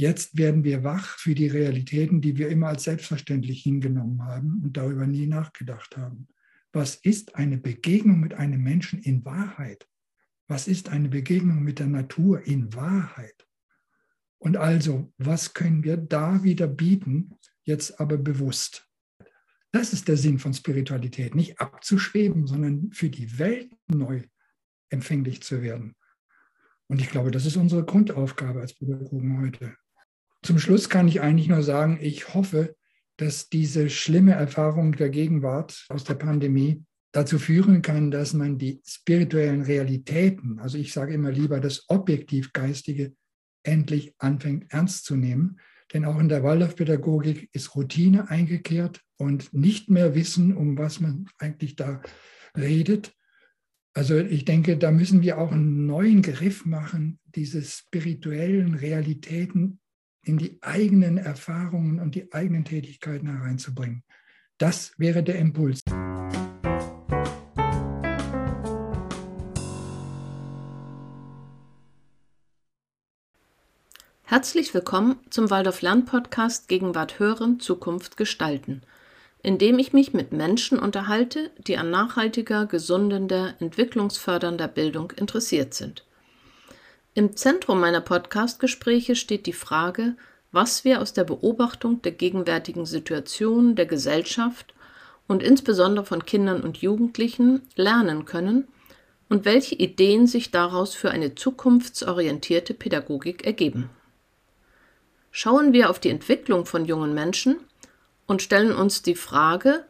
Jetzt werden wir wach für die Realitäten, die wir immer als selbstverständlich hingenommen haben und darüber nie nachgedacht haben. Was ist eine Begegnung mit einem Menschen in Wahrheit? Was ist eine Begegnung mit der Natur in Wahrheit? Und also, was können wir da wieder bieten, jetzt aber bewusst? Das ist der Sinn von Spiritualität, nicht abzuschweben, sondern für die Welt neu empfänglich zu werden. Und ich glaube, das ist unsere Grundaufgabe als Pädagogen heute. Zum Schluss kann ich eigentlich nur sagen, ich hoffe, dass diese schlimme Erfahrung der Gegenwart aus der Pandemie dazu führen kann, dass man die spirituellen Realitäten, also ich sage immer lieber das objektiv Geistige, endlich anfängt ernst zu nehmen. Denn auch in der Waldorfpädagogik ist Routine eingekehrt und nicht mehr wissen, um was man eigentlich da redet. Also ich denke, da müssen wir auch einen neuen Griff machen, diese spirituellen Realitäten in die eigenen Erfahrungen und die eigenen Tätigkeiten hereinzubringen. Das wäre der Impuls. Herzlich willkommen zum Waldorf Lern Podcast Gegenwart hören, Zukunft gestalten, in dem ich mich mit Menschen unterhalte, die an nachhaltiger, gesundender, entwicklungsfördernder Bildung interessiert sind. Im Zentrum meiner Podcast-Gespräche steht die Frage, was wir aus der Beobachtung der gegenwärtigen Situation der Gesellschaft und insbesondere von Kindern und Jugendlichen lernen können und welche Ideen sich daraus für eine zukunftsorientierte Pädagogik ergeben. Schauen wir auf die Entwicklung von jungen Menschen und stellen uns die Frage,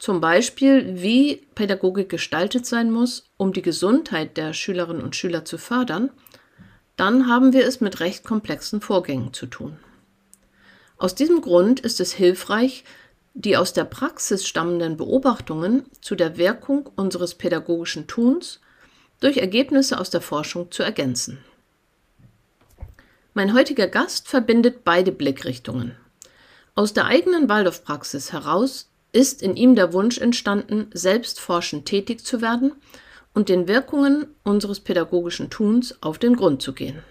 zum Beispiel, wie Pädagogik gestaltet sein muss, um die Gesundheit der Schülerinnen und Schüler zu fördern, dann haben wir es mit recht komplexen Vorgängen zu tun. Aus diesem Grund ist es hilfreich, die aus der Praxis stammenden Beobachtungen zu der Wirkung unseres pädagogischen Tuns durch Ergebnisse aus der Forschung zu ergänzen. Mein heutiger Gast verbindet beide Blickrichtungen. Aus der eigenen Waldorfpraxis heraus ist in ihm der Wunsch entstanden, selbst forschend tätig zu werden und den Wirkungen unseres pädagogischen Tuns auf den Grund zu gehen.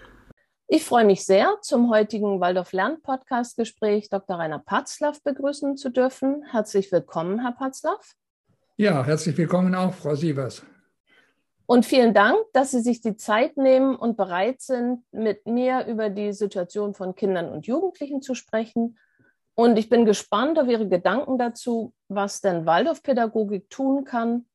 Ich freue mich sehr, zum heutigen Waldorf Lern Podcast Gespräch Dr. Rainer Patzlaff begrüßen zu dürfen. Herzlich willkommen, Herr Patzlaff. Ja, herzlich willkommen auch, Frau Sievers. Und vielen Dank, dass Sie sich die Zeit nehmen und bereit sind, mit mir über die Situation von Kindern und Jugendlichen zu sprechen. Und ich bin gespannt auf Ihre Gedanken dazu, was denn Waldorfpädagogik tun kann,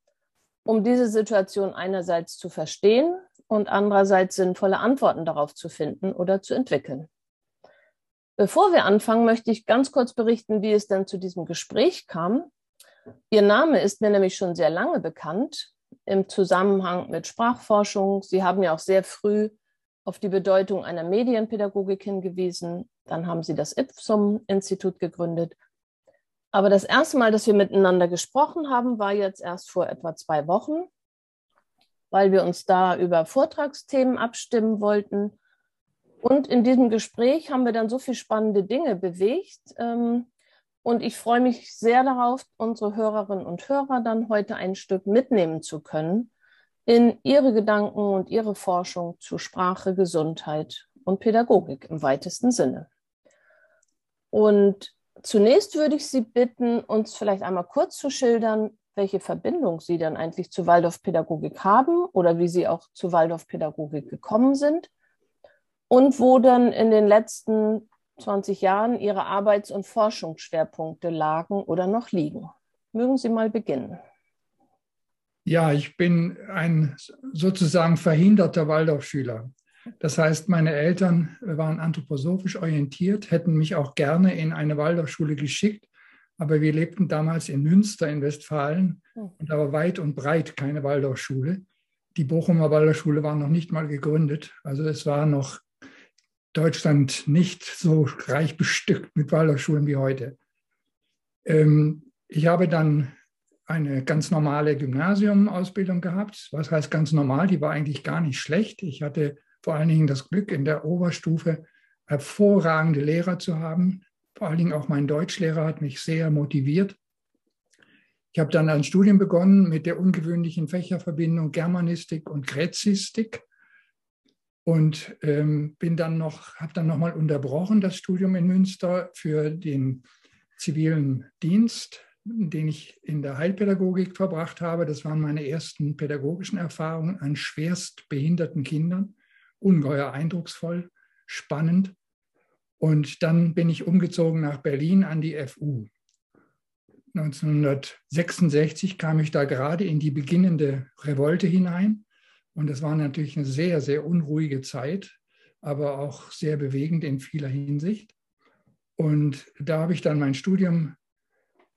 um diese Situation einerseits zu verstehen und andererseits sinnvolle Antworten darauf zu finden oder zu entwickeln. Bevor wir anfangen, möchte ich ganz kurz berichten, wie es denn zu diesem Gespräch kam. Ihr Name ist mir nämlich schon sehr lange bekannt im Zusammenhang mit Sprachforschung. Sie haben ja auch sehr früh auf die Bedeutung einer Medienpädagogik hingewiesen. Dann haben Sie das Ipsum-Institut gegründet. Aber das erste Mal, dass wir miteinander gesprochen haben, war jetzt erst vor etwa zwei Wochen, weil wir uns da über Vortragsthemen abstimmen wollten. Und in diesem Gespräch haben wir dann so viele spannende Dinge bewegt, ähm, und ich freue mich sehr darauf, unsere Hörerinnen und Hörer dann heute ein Stück mitnehmen zu können in ihre Gedanken und ihre Forschung zu Sprache, Gesundheit und Pädagogik im weitesten Sinne. Und zunächst würde ich Sie bitten, uns vielleicht einmal kurz zu schildern, welche Verbindung Sie dann eigentlich zu Waldorfpädagogik haben oder wie Sie auch zu Waldorfpädagogik gekommen sind und wo dann in den letzten 20 Jahren Ihre Arbeits- und Forschungsschwerpunkte lagen oder noch liegen. Mögen Sie mal beginnen. Ja, ich bin ein sozusagen verhinderter Waldorfschüler. Das heißt, meine Eltern waren anthroposophisch orientiert, hätten mich auch gerne in eine Waldorfschule geschickt, aber wir lebten damals in Münster in Westfalen hm. und da war weit und breit keine Waldorfschule. Die Bochumer Waldorfschule war noch nicht mal gegründet, also es war noch Deutschland nicht so reich bestückt mit Waldorfschulen wie heute. Ähm, ich habe dann eine ganz normale Gymnasiumausbildung gehabt. Was heißt ganz normal? Die war eigentlich gar nicht schlecht. Ich hatte vor allen Dingen das Glück, in der Oberstufe hervorragende Lehrer zu haben. Vor allen Dingen auch mein Deutschlehrer hat mich sehr motiviert. Ich habe dann ein Studium begonnen mit der ungewöhnlichen Fächerverbindung Germanistik und Gräzistik. und ähm, bin dann noch, habe dann nochmal unterbrochen das Studium in Münster für den zivilen Dienst, den ich in der Heilpädagogik verbracht habe. Das waren meine ersten pädagogischen Erfahrungen an schwerst behinderten Kindern. Ungeheuer eindrucksvoll, spannend. Und dann bin ich umgezogen nach Berlin an die FU. 1966 kam ich da gerade in die beginnende Revolte hinein. Und es war natürlich eine sehr, sehr unruhige Zeit, aber auch sehr bewegend in vieler Hinsicht. Und da habe ich dann mein Studium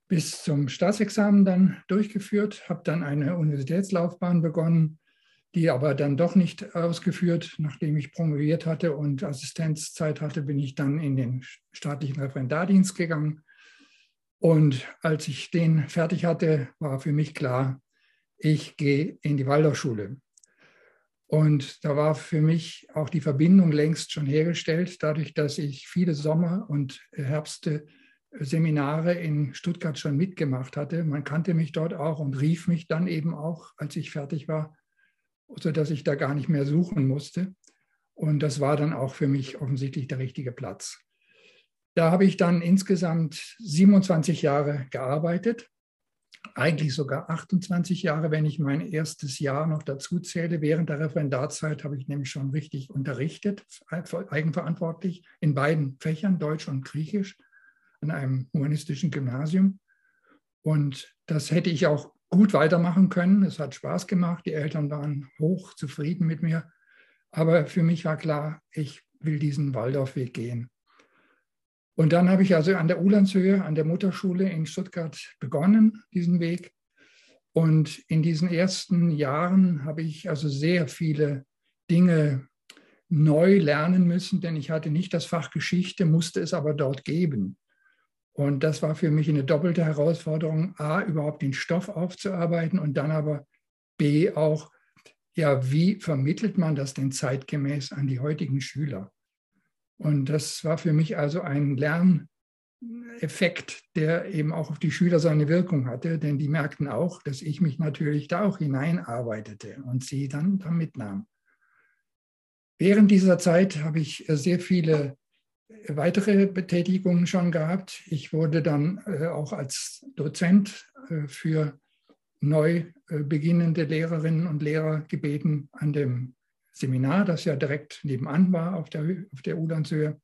bis zum Staatsexamen dann durchgeführt, habe dann eine Universitätslaufbahn begonnen, die aber dann doch nicht ausgeführt. Nachdem ich promoviert hatte und Assistenzzeit hatte, bin ich dann in den staatlichen Referendardienst gegangen. Und als ich den fertig hatte, war für mich klar, ich gehe in die Waldorfschule. Und da war für mich auch die Verbindung längst schon hergestellt, dadurch, dass ich viele Sommer- und Herbste Seminare in Stuttgart schon mitgemacht hatte. Man kannte mich dort auch und rief mich dann eben auch, als ich fertig war, sodass ich da gar nicht mehr suchen musste. Und das war dann auch für mich offensichtlich der richtige Platz. Da habe ich dann insgesamt 27 Jahre gearbeitet eigentlich sogar 28 Jahre, wenn ich mein erstes Jahr noch dazu zähle. Während der Referendarzeit habe ich nämlich schon richtig unterrichtet, eigenverantwortlich in beiden Fächern, Deutsch und Griechisch, an einem humanistischen Gymnasium. Und das hätte ich auch gut weitermachen können. Es hat Spaß gemacht. Die Eltern waren hoch zufrieden mit mir. Aber für mich war klar, ich will diesen Waldorfweg gehen. Und dann habe ich also an der Ulandshöhe, an der Mutterschule in Stuttgart begonnen, diesen Weg. Und in diesen ersten Jahren habe ich also sehr viele Dinge neu lernen müssen, denn ich hatte nicht das Fach Geschichte, musste es aber dort geben. Und das war für mich eine doppelte Herausforderung, a, überhaupt den Stoff aufzuarbeiten und dann aber b, auch, ja, wie vermittelt man das denn zeitgemäß an die heutigen Schüler? Und das war für mich also ein Lerneffekt, der eben auch auf die Schüler seine Wirkung hatte, denn die merkten auch, dass ich mich natürlich da auch hineinarbeitete und sie dann da mitnahm. Während dieser Zeit habe ich sehr viele weitere Betätigungen schon gehabt. Ich wurde dann äh, auch als Dozent äh, für neu äh, beginnende Lehrerinnen und Lehrer gebeten, an dem Seminar, das ja direkt nebenan war auf der, auf der Udlandshöhe.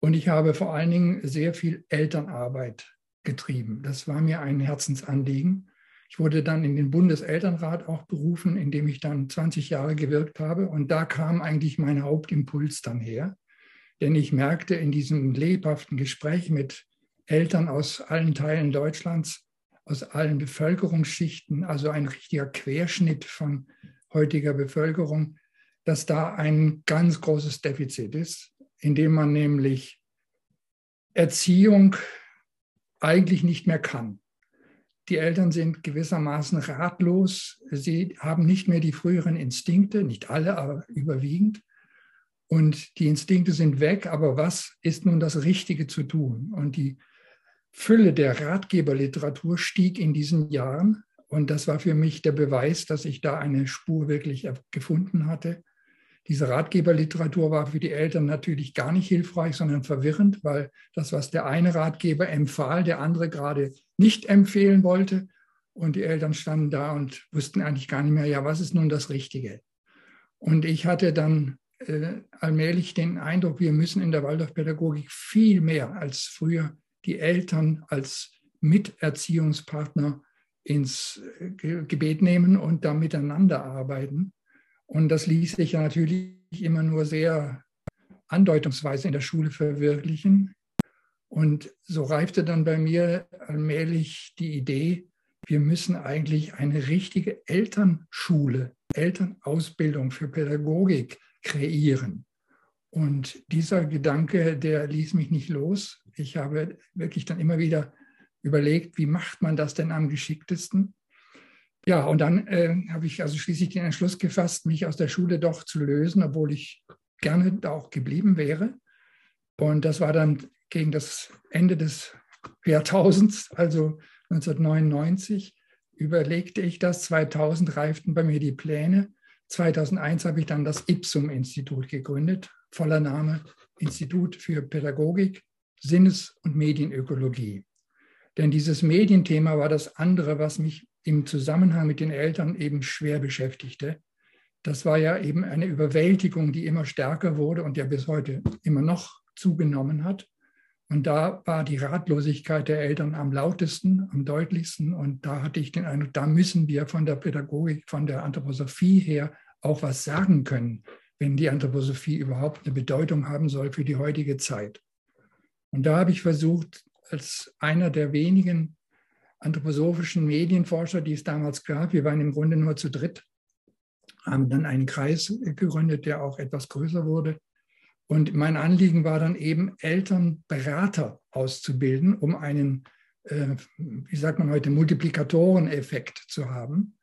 Und ich habe vor allen Dingen sehr viel Elternarbeit getrieben. Das war mir ein Herzensanliegen. Ich wurde dann in den Bundeselternrat auch berufen, in dem ich dann 20 Jahre gewirkt habe. Und da kam eigentlich mein Hauptimpuls dann her. Denn ich merkte in diesem lebhaften Gespräch mit Eltern aus allen Teilen Deutschlands, aus allen Bevölkerungsschichten, also ein richtiger Querschnitt von heutiger Bevölkerung, dass da ein ganz großes Defizit ist, indem man nämlich Erziehung eigentlich nicht mehr kann. Die Eltern sind gewissermaßen ratlos. Sie haben nicht mehr die früheren Instinkte, nicht alle, aber überwiegend. Und die Instinkte sind weg, aber was ist nun das Richtige zu tun? Und die Fülle der Ratgeberliteratur stieg in diesen Jahren. Und das war für mich der Beweis, dass ich da eine Spur wirklich gefunden hatte. Diese Ratgeberliteratur war für die Eltern natürlich gar nicht hilfreich, sondern verwirrend, weil das, was der eine Ratgeber empfahl, der andere gerade nicht empfehlen wollte. Und die Eltern standen da und wussten eigentlich gar nicht mehr, ja, was ist nun das Richtige? Und ich hatte dann allmählich den Eindruck, wir müssen in der Waldorfpädagogik viel mehr als früher die Eltern als Miterziehungspartner ins äh, Gebet nehmen und da miteinander arbeiten. Und das ließ sich ja natürlich immer nur sehr andeutungsweise in der Schule verwirklichen. Und so reifte dann bei mir allmählich die Idee, wir müssen eigentlich eine richtige Elternschule, Elternausbildung für Pädagogik kreieren. Und dieser Gedanke, der ließ mich nicht los. Ich habe wirklich dann immer wieder überlegt, wie macht man das denn am geschicktesten? Ja, und dann äh, habe ich also schließlich den Entschluss gefasst, mich aus der Schule doch zu lösen, obwohl ich gerne da auch geblieben wäre. Und das war dann gegen das Ende des Jahrtausends, also 1999, überlegte ich das. 2000 reiften bei mir die Pläne, 2001 habe ich dann das IPSUM-Institut gegründet, voller Name Institut für Pädagogik, Sinnes- und Medienökologie. Denn dieses Medienthema war das andere, was mich im Zusammenhang mit den Eltern eben schwer beschäftigte. Das war ja eben eine Überwältigung, die immer stärker wurde und ja bis heute immer noch zugenommen hat. Und da war die Ratlosigkeit der Eltern am lautesten, am deutlichsten. Und da hatte ich den Eindruck, da müssen wir von der Pädagogik, von der Anthroposophie her auch was sagen können, wenn die Anthroposophie überhaupt eine Bedeutung haben soll für die heutige Zeit. Und da habe ich versucht, als einer der wenigen anthroposophischen Medienforscher, die es damals gab, wir waren im Grunde nur zu dritt, haben dann einen Kreis gegründet, der auch etwas größer wurde, und mein Anliegen war dann eben, Elternberater auszubilden, um einen, äh, wie sagt man heute, Multiplikatoreneffekt zu haben.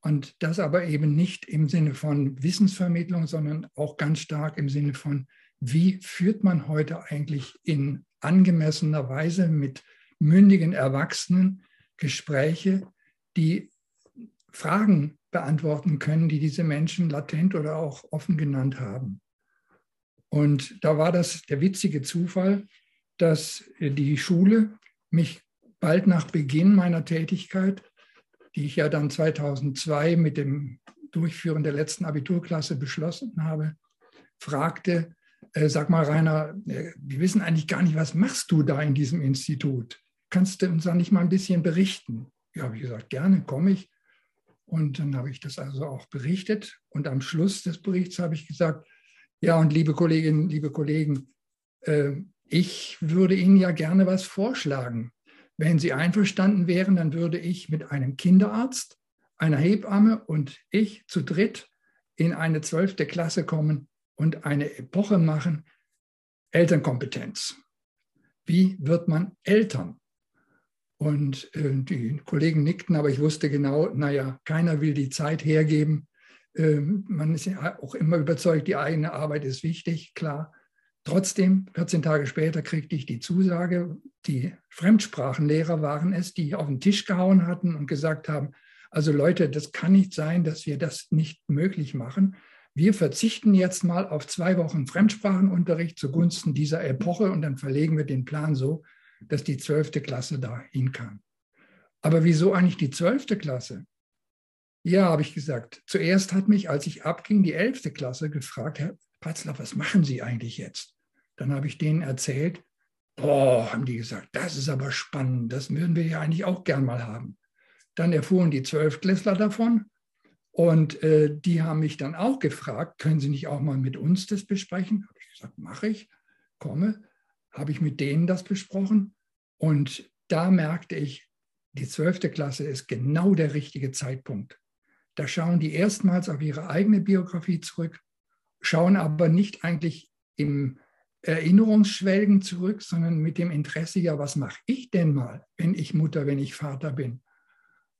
Und das aber eben nicht im Sinne von Wissensvermittlung, sondern auch ganz stark im Sinne von, wie führt man heute eigentlich in angemessener Weise mit mündigen Erwachsenen Gespräche, die Fragen beantworten können, die diese Menschen latent oder auch offen genannt haben. Und da war das der witzige Zufall, dass die Schule mich bald nach Beginn meiner Tätigkeit, die ich ja dann 2002 mit dem Durchführen der letzten Abiturklasse beschlossen habe, fragte, äh, sag mal Rainer, äh, wir wissen eigentlich gar nicht, was machst du da in diesem Institut? Kannst du uns da nicht mal ein bisschen berichten? Ja, habe ich gesagt, gerne, komme ich. Und dann habe ich das also auch berichtet. Und am Schluss des Berichts habe ich gesagt, ja, und liebe Kolleginnen, liebe Kollegen, äh, ich würde Ihnen ja gerne was vorschlagen. Wenn Sie einverstanden wären, dann würde ich mit einem Kinderarzt, einer Hebamme und ich zu dritt in eine zwölfte Klasse kommen und eine Epoche machen. Elternkompetenz. Wie wird man Eltern? Und äh, die Kollegen nickten, aber ich wusste genau, naja, keiner will die Zeit hergeben, ähm, man ist ja auch immer überzeugt, die eigene Arbeit ist wichtig, klar. Trotzdem, 14 Tage später kriegte ich die Zusage, die Fremdsprachenlehrer waren es, die auf den Tisch gehauen hatten und gesagt haben, also Leute, das kann nicht sein, dass wir das nicht möglich machen. Wir verzichten jetzt mal auf zwei Wochen Fremdsprachenunterricht zugunsten dieser Epoche und dann verlegen wir den Plan so, dass die zwölfte Klasse dahin kann. Aber wieso eigentlich die zwölfte Klasse? Ja, habe ich gesagt. Zuerst hat mich, als ich abging, die 11. Klasse gefragt, Herr Patzler, was machen Sie eigentlich jetzt? Dann habe ich denen erzählt, boah, haben die gesagt, das ist aber spannend, das würden wir ja eigentlich auch gern mal haben. Dann erfuhren die Zwölftklässler davon und äh, die haben mich dann auch gefragt, können Sie nicht auch mal mit uns das besprechen? Habe ich gesagt, mache ich, komme. Habe ich mit denen das besprochen und da merkte ich, die zwölfte Klasse ist genau der richtige Zeitpunkt. Da schauen die erstmals auf ihre eigene Biografie zurück, schauen aber nicht eigentlich im Erinnerungsschwelgen zurück, sondern mit dem Interesse, ja, was mache ich denn mal, wenn ich Mutter, wenn ich Vater bin?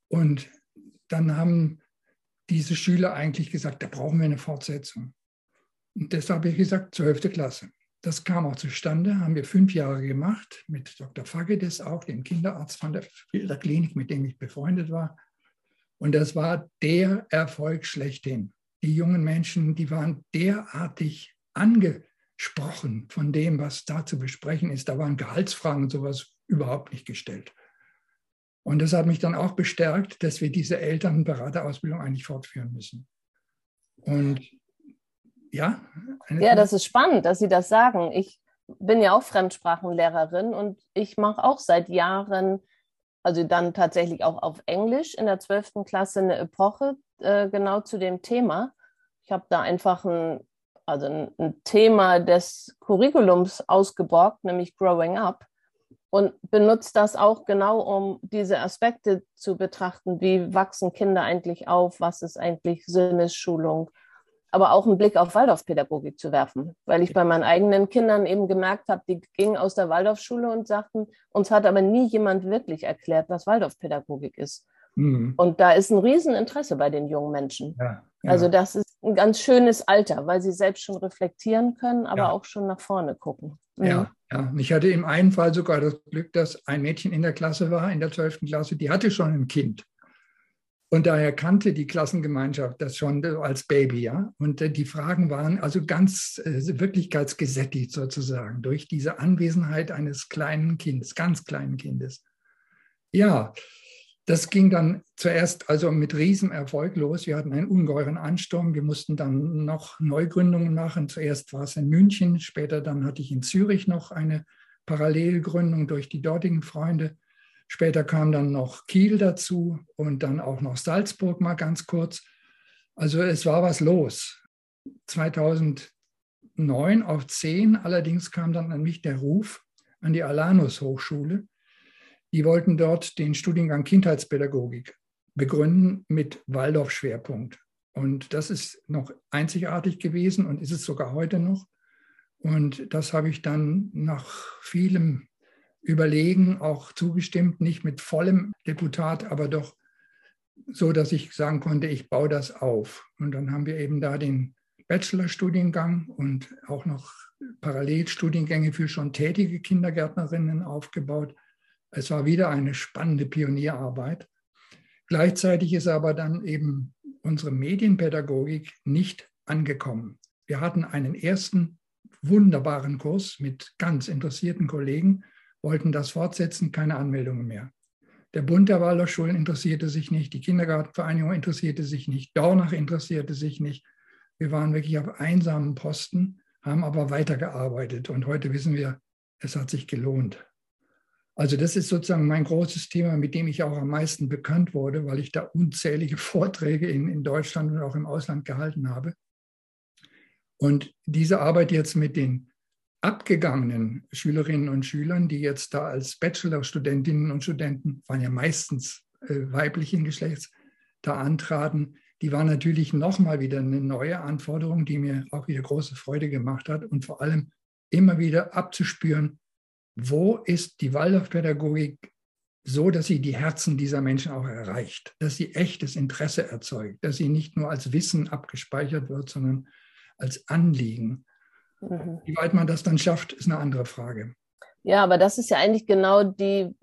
Und dann haben diese Schüler eigentlich gesagt, da brauchen wir eine Fortsetzung. Und deshalb habe ich gesagt, zwölfte Klasse. Das kam auch zustande, haben wir fünf Jahre gemacht, mit Dr. Fagedes auch, dem Kinderarzt von der Klinik, mit dem ich befreundet war. Und das war der Erfolg schlechthin. Die jungen Menschen, die waren derartig angesprochen von dem, was da zu besprechen ist. Da waren Gehaltsfragen und sowas überhaupt nicht gestellt. Und das hat mich dann auch bestärkt, dass wir diese Elternberaterausbildung eigentlich fortführen müssen. Und ja. Ja, das ist spannend, dass Sie das sagen. Ich bin ja auch Fremdsprachenlehrerin und ich mache auch seit Jahren also dann tatsächlich auch auf Englisch in der 12. Klasse eine Epoche äh, genau zu dem Thema. Ich habe da einfach ein, also ein, ein, Thema des Curriculums ausgeborgt, nämlich Growing Up und benutze das auch genau, um diese Aspekte zu betrachten. Wie wachsen Kinder eigentlich auf? Was ist eigentlich Sinnesschulung? Aber auch einen Blick auf Waldorfpädagogik zu werfen, weil ich bei meinen eigenen Kindern eben gemerkt habe, die gingen aus der Waldorfschule und sagten, uns hat aber nie jemand wirklich erklärt, was Waldorfpädagogik ist. Mhm. Und da ist ein Rieseninteresse bei den jungen Menschen. Ja, ja. Also das ist ein ganz schönes Alter, weil sie selbst schon reflektieren können, aber ja. auch schon nach vorne gucken. Mhm. Ja, ja. Ich hatte im einen Fall sogar das Glück, dass ein Mädchen in der Klasse war, in der 12. Klasse, die hatte schon ein Kind. Und daher kannte die Klassengemeinschaft das schon als Baby, ja. Und äh, die Fragen waren also ganz äh, wirklichkeitsgesättigt sozusagen durch diese Anwesenheit eines kleinen Kindes, ganz kleinen Kindes. Ja, das ging dann zuerst also mit Riesenerfolg los. Wir hatten einen ungeheuren Ansturm. Wir mussten dann noch Neugründungen machen. Zuerst war es in München, später dann hatte ich in Zürich noch eine Parallelgründung durch die dortigen Freunde. Später kam dann noch Kiel dazu und dann auch noch Salzburg mal ganz kurz. Also es war was los. 2009 auf 10 allerdings kam dann an mich der Ruf an die Alanus Hochschule. Die wollten dort den Studiengang Kindheitspädagogik begründen mit Waldorf-Schwerpunkt. Und das ist noch einzigartig gewesen und ist es sogar heute noch. Und das habe ich dann nach vielem Überlegen auch zugestimmt, nicht mit vollem Deputat, aber doch so, dass ich sagen konnte, ich baue das auf. Und dann haben wir eben da den Bachelorstudiengang und auch noch Parallelstudiengänge für schon tätige Kindergärtnerinnen aufgebaut. Es war wieder eine spannende Pionierarbeit. Gleichzeitig ist aber dann eben unsere Medienpädagogik nicht angekommen. Wir hatten einen ersten wunderbaren Kurs mit ganz interessierten Kollegen, wollten das fortsetzen, keine Anmeldungen mehr. Der Bund der Waldorfschulen interessierte sich nicht, die Kindergartenvereinigung interessierte sich nicht, Dornach interessierte sich nicht. Wir waren wirklich auf einsamen Posten, haben aber weitergearbeitet und heute wissen wir, es hat sich gelohnt. Also das ist sozusagen mein großes Thema, mit dem ich auch am meisten bekannt wurde, weil ich da unzählige Vorträge in, in Deutschland und auch im Ausland gehalten habe. Und diese Arbeit jetzt mit den abgegangenen Schülerinnen und Schülern, die jetzt da als Bachelorstudentinnen und Studenten, waren ja meistens äh, weiblichen Geschlechts, da antraten, die war natürlich nochmal wieder eine neue Anforderung, die mir auch wieder große Freude gemacht hat und vor allem immer wieder abzuspüren, wo ist die Waldorfpädagogik so, dass sie die Herzen dieser Menschen auch erreicht, dass sie echtes Interesse erzeugt, dass sie nicht nur als Wissen abgespeichert wird, sondern als Anliegen. Mhm. Wie weit man das dann schafft, ist eine andere Frage. Ja, aber das ist ja eigentlich genau die,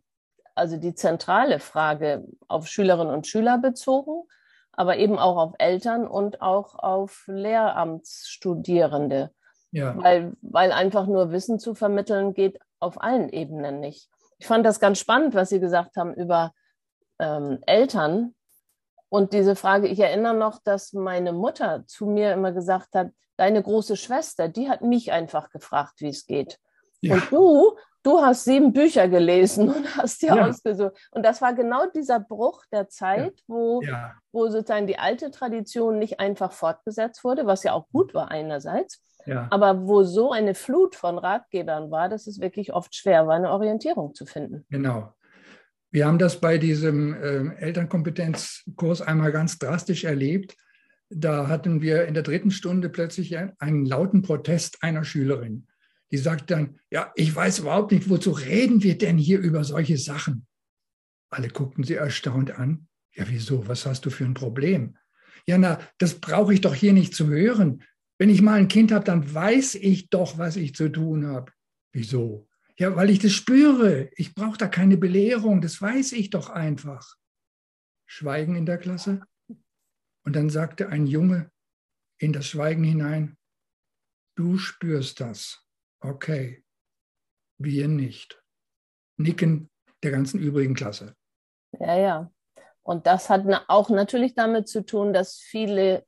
also die zentrale Frage auf Schülerinnen und Schüler bezogen, aber eben auch auf Eltern und auch auf Lehramtsstudierende. Ja. Weil, weil einfach nur Wissen zu vermitteln geht auf allen Ebenen nicht. Ich fand das ganz spannend, was Sie gesagt haben über ähm, Eltern, und diese Frage, ich erinnere noch, dass meine Mutter zu mir immer gesagt hat, deine große Schwester, die hat mich einfach gefragt, wie es geht. Ja. Und du, du hast sieben Bücher gelesen und hast dir ja. ausgesucht. Und das war genau dieser Bruch der Zeit, ja. Wo, ja. wo sozusagen die alte Tradition nicht einfach fortgesetzt wurde, was ja auch gut war einerseits, aber wo so eine Flut von Ratgebern war, dass es wirklich oft schwer war, eine Orientierung zu finden. Genau. Wir haben das bei diesem äh, Elternkompetenzkurs einmal ganz drastisch erlebt. Da hatten wir in der dritten Stunde plötzlich einen lauten Protest einer Schülerin. Die sagt dann, ja, ich weiß überhaupt nicht, wozu reden wir denn hier über solche Sachen? Alle guckten sie erstaunt an. Ja, wieso? Was hast du für ein Problem? Ja, na, das brauche ich doch hier nicht zu hören. Wenn ich mal ein Kind habe, dann weiß ich doch, was ich zu tun habe. Wieso? Ja, weil ich das spüre. Ich brauche da keine Belehrung, das weiß ich doch einfach. Schweigen in der Klasse. Und dann sagte ein Junge in das Schweigen hinein, du spürst das. Okay, wir nicht. Nicken der ganzen übrigen Klasse. Ja, ja. Und das hat auch natürlich damit zu tun, dass viele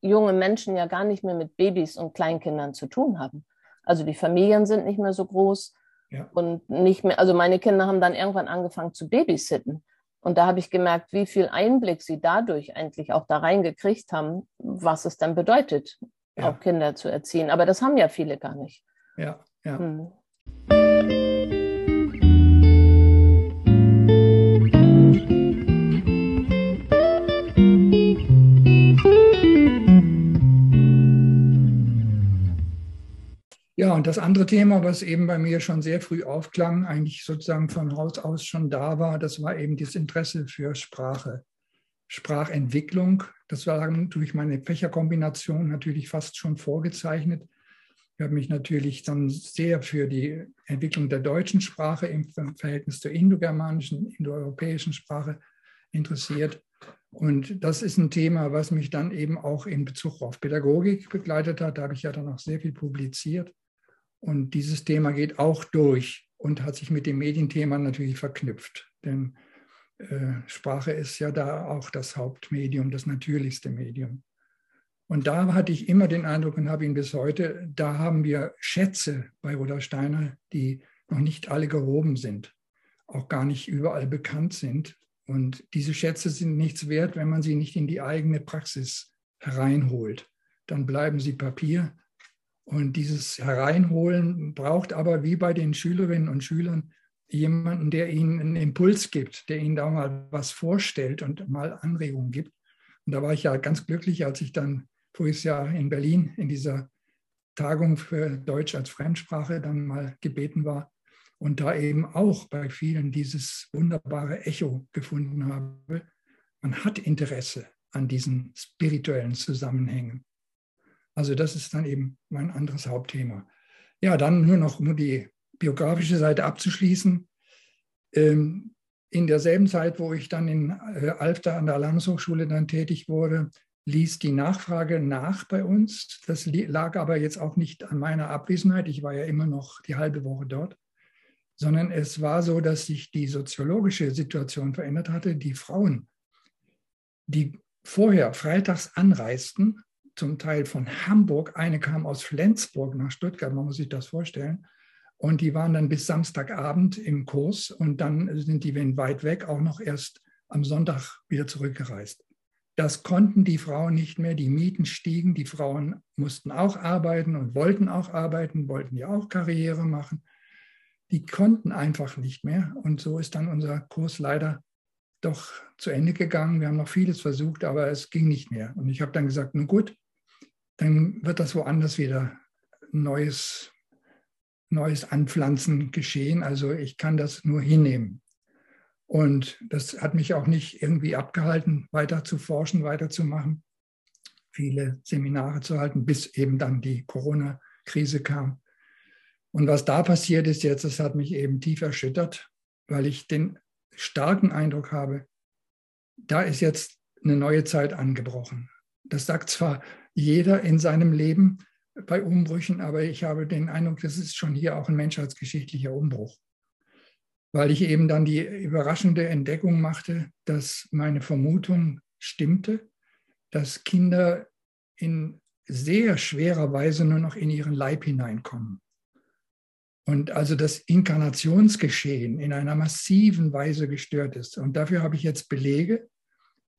junge Menschen ja gar nicht mehr mit Babys und Kleinkindern zu tun haben. Also die Familien sind nicht mehr so groß ja. und nicht mehr, also meine Kinder haben dann irgendwann angefangen zu babysitten. Und da habe ich gemerkt, wie viel Einblick sie dadurch eigentlich auch da reingekriegt haben, was es dann bedeutet, ja. auch Kinder zu erziehen. Aber das haben ja viele gar nicht. Ja, ja. Hm. Ja, und das andere Thema, was eben bei mir schon sehr früh aufklang, eigentlich sozusagen von Haus aus schon da war, das war eben das Interesse für Sprache, Sprachentwicklung. Das war durch meine Fächerkombination natürlich fast schon vorgezeichnet. Ich habe mich natürlich dann sehr für die Entwicklung der deutschen Sprache im Verhältnis zur indogermanischen, indoeuropäischen Sprache interessiert. Und das ist ein Thema, was mich dann eben auch in Bezug auf Pädagogik begleitet hat. Da habe ich ja dann auch sehr viel publiziert. Und dieses Thema geht auch durch und hat sich mit dem Medienthema natürlich verknüpft. Denn äh, Sprache ist ja da auch das Hauptmedium, das natürlichste Medium. Und da hatte ich immer den Eindruck und habe ihn bis heute, da haben wir Schätze bei Rudolf Steiner, die noch nicht alle gehoben sind, auch gar nicht überall bekannt sind. Und diese Schätze sind nichts wert, wenn man sie nicht in die eigene Praxis hereinholt. Dann bleiben sie Papier. Und dieses Hereinholen braucht aber wie bei den Schülerinnen und Schülern jemanden, der ihnen einen Impuls gibt, der ihnen da mal was vorstellt und mal Anregungen gibt. Und da war ich ja ganz glücklich, als ich dann voriges Jahr in Berlin in dieser Tagung für Deutsch als Fremdsprache dann mal gebeten war und da eben auch bei vielen dieses wunderbare Echo gefunden habe. Man hat Interesse an diesen spirituellen Zusammenhängen. Also das ist dann eben mein anderes Hauptthema. Ja, dann nur noch nur die biografische Seite abzuschließen. Ähm, in derselben Zeit, wo ich dann in äh, Alfter an der Landeshochschule dann tätig wurde, ließ die Nachfrage nach bei uns. Das lag aber jetzt auch nicht an meiner Abwesenheit. Ich war ja immer noch die halbe Woche dort, sondern es war so, dass sich die soziologische Situation verändert hatte. Die Frauen, die vorher freitags anreisten, zum Teil von Hamburg, eine kam aus Flensburg nach Stuttgart, man muss sich das vorstellen, und die waren dann bis Samstagabend im Kurs und dann sind die, wenn weit weg, auch noch erst am Sonntag wieder zurückgereist. Das konnten die Frauen nicht mehr. Die Mieten stiegen. Die Frauen mussten auch arbeiten und wollten auch arbeiten, wollten ja auch Karriere machen. Die konnten einfach nicht mehr. Und so ist dann unser Kurs leider doch zu Ende gegangen. Wir haben noch vieles versucht, aber es ging nicht mehr. Und ich habe dann gesagt, nun gut, dann wird das woanders wieder neues, neues Anpflanzen geschehen. Also ich kann das nur hinnehmen. Und das hat mich auch nicht irgendwie abgehalten, weiter zu forschen, weiterzumachen, viele Seminare zu halten, bis eben dann die Corona-Krise kam. Und was da passiert ist jetzt, das hat mich eben tief erschüttert, weil ich den starken Eindruck habe, da ist jetzt eine neue Zeit angebrochen. Das sagt zwar jeder in seinem Leben bei Umbrüchen, aber ich habe den Eindruck, das ist schon hier auch ein menschheitsgeschichtlicher Umbruch weil ich eben dann die überraschende Entdeckung machte, dass meine Vermutung stimmte, dass Kinder in sehr schwerer Weise nur noch in ihren Leib hineinkommen. Und also das Inkarnationsgeschehen in einer massiven Weise gestört ist. Und dafür habe ich jetzt Belege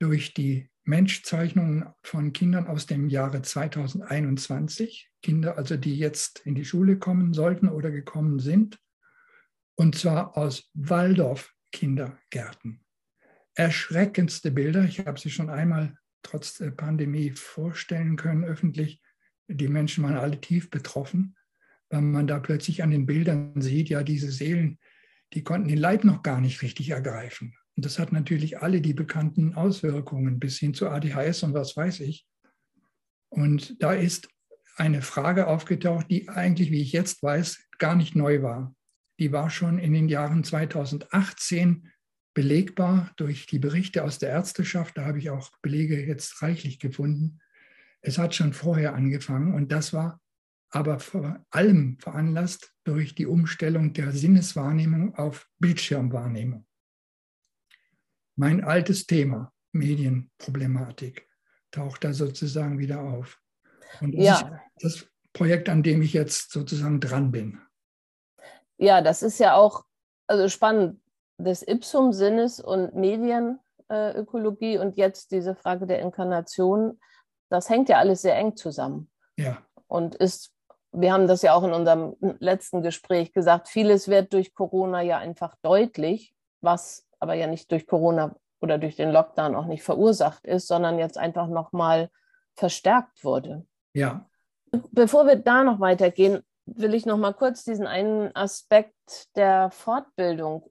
durch die Menschzeichnungen von Kindern aus dem Jahre 2021, Kinder also, die jetzt in die Schule kommen sollten oder gekommen sind, und zwar aus Waldorf-Kindergärten. Erschreckendste Bilder, ich habe sie schon einmal trotz der Pandemie vorstellen können, öffentlich. Die Menschen waren alle tief betroffen, weil man da plötzlich an den Bildern sieht, ja, diese Seelen, die konnten den Leib noch gar nicht richtig ergreifen. Und das hat natürlich alle die bekannten Auswirkungen bis hin zu ADHS und was weiß ich. Und da ist eine Frage aufgetaucht, die eigentlich, wie ich jetzt weiß, gar nicht neu war die war schon in den Jahren 2018 belegbar durch die Berichte aus der Ärzteschaft. Da habe ich auch Belege jetzt reichlich gefunden. Es hat schon vorher angefangen und das war aber vor allem veranlasst durch die Umstellung der Sinneswahrnehmung auf Bildschirmwahrnehmung. Mein altes Thema, Medienproblematik, taucht da sozusagen wieder auf. Und das ja. ist das Projekt, an dem ich jetzt sozusagen dran bin ja, das ist ja auch also spannend, des Ipsum-Sinnes und Medienökologie und jetzt diese Frage der Inkarnation, das hängt ja alles sehr eng zusammen. Ja. Und ist, wir haben das ja auch in unserem letzten Gespräch gesagt, vieles wird durch Corona ja einfach deutlich, was aber ja nicht durch Corona oder durch den Lockdown auch nicht verursacht ist, sondern jetzt einfach nochmal verstärkt wurde. Ja. Bevor wir da noch weitergehen, will ich noch mal kurz diesen einen Aspekt der Fortbildung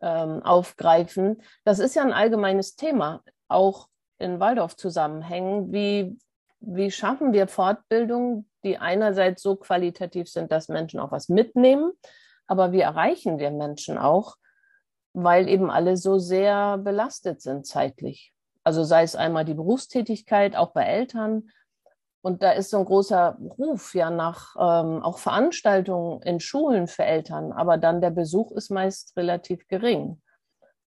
ähm, aufgreifen. Das ist ja ein allgemeines Thema, auch in Waldorf-Zusammenhängen. Wie, wie schaffen wir Fortbildung, die einerseits so qualitativ sind, dass Menschen auch was mitnehmen, aber wie erreichen wir Menschen auch, weil eben alle so sehr belastet sind zeitlich? Also sei es einmal die Berufstätigkeit, auch bei Eltern. Und da ist so ein großer Ruf ja nach ähm, auch Veranstaltungen in Schulen für Eltern, aber dann der Besuch ist meist relativ gering.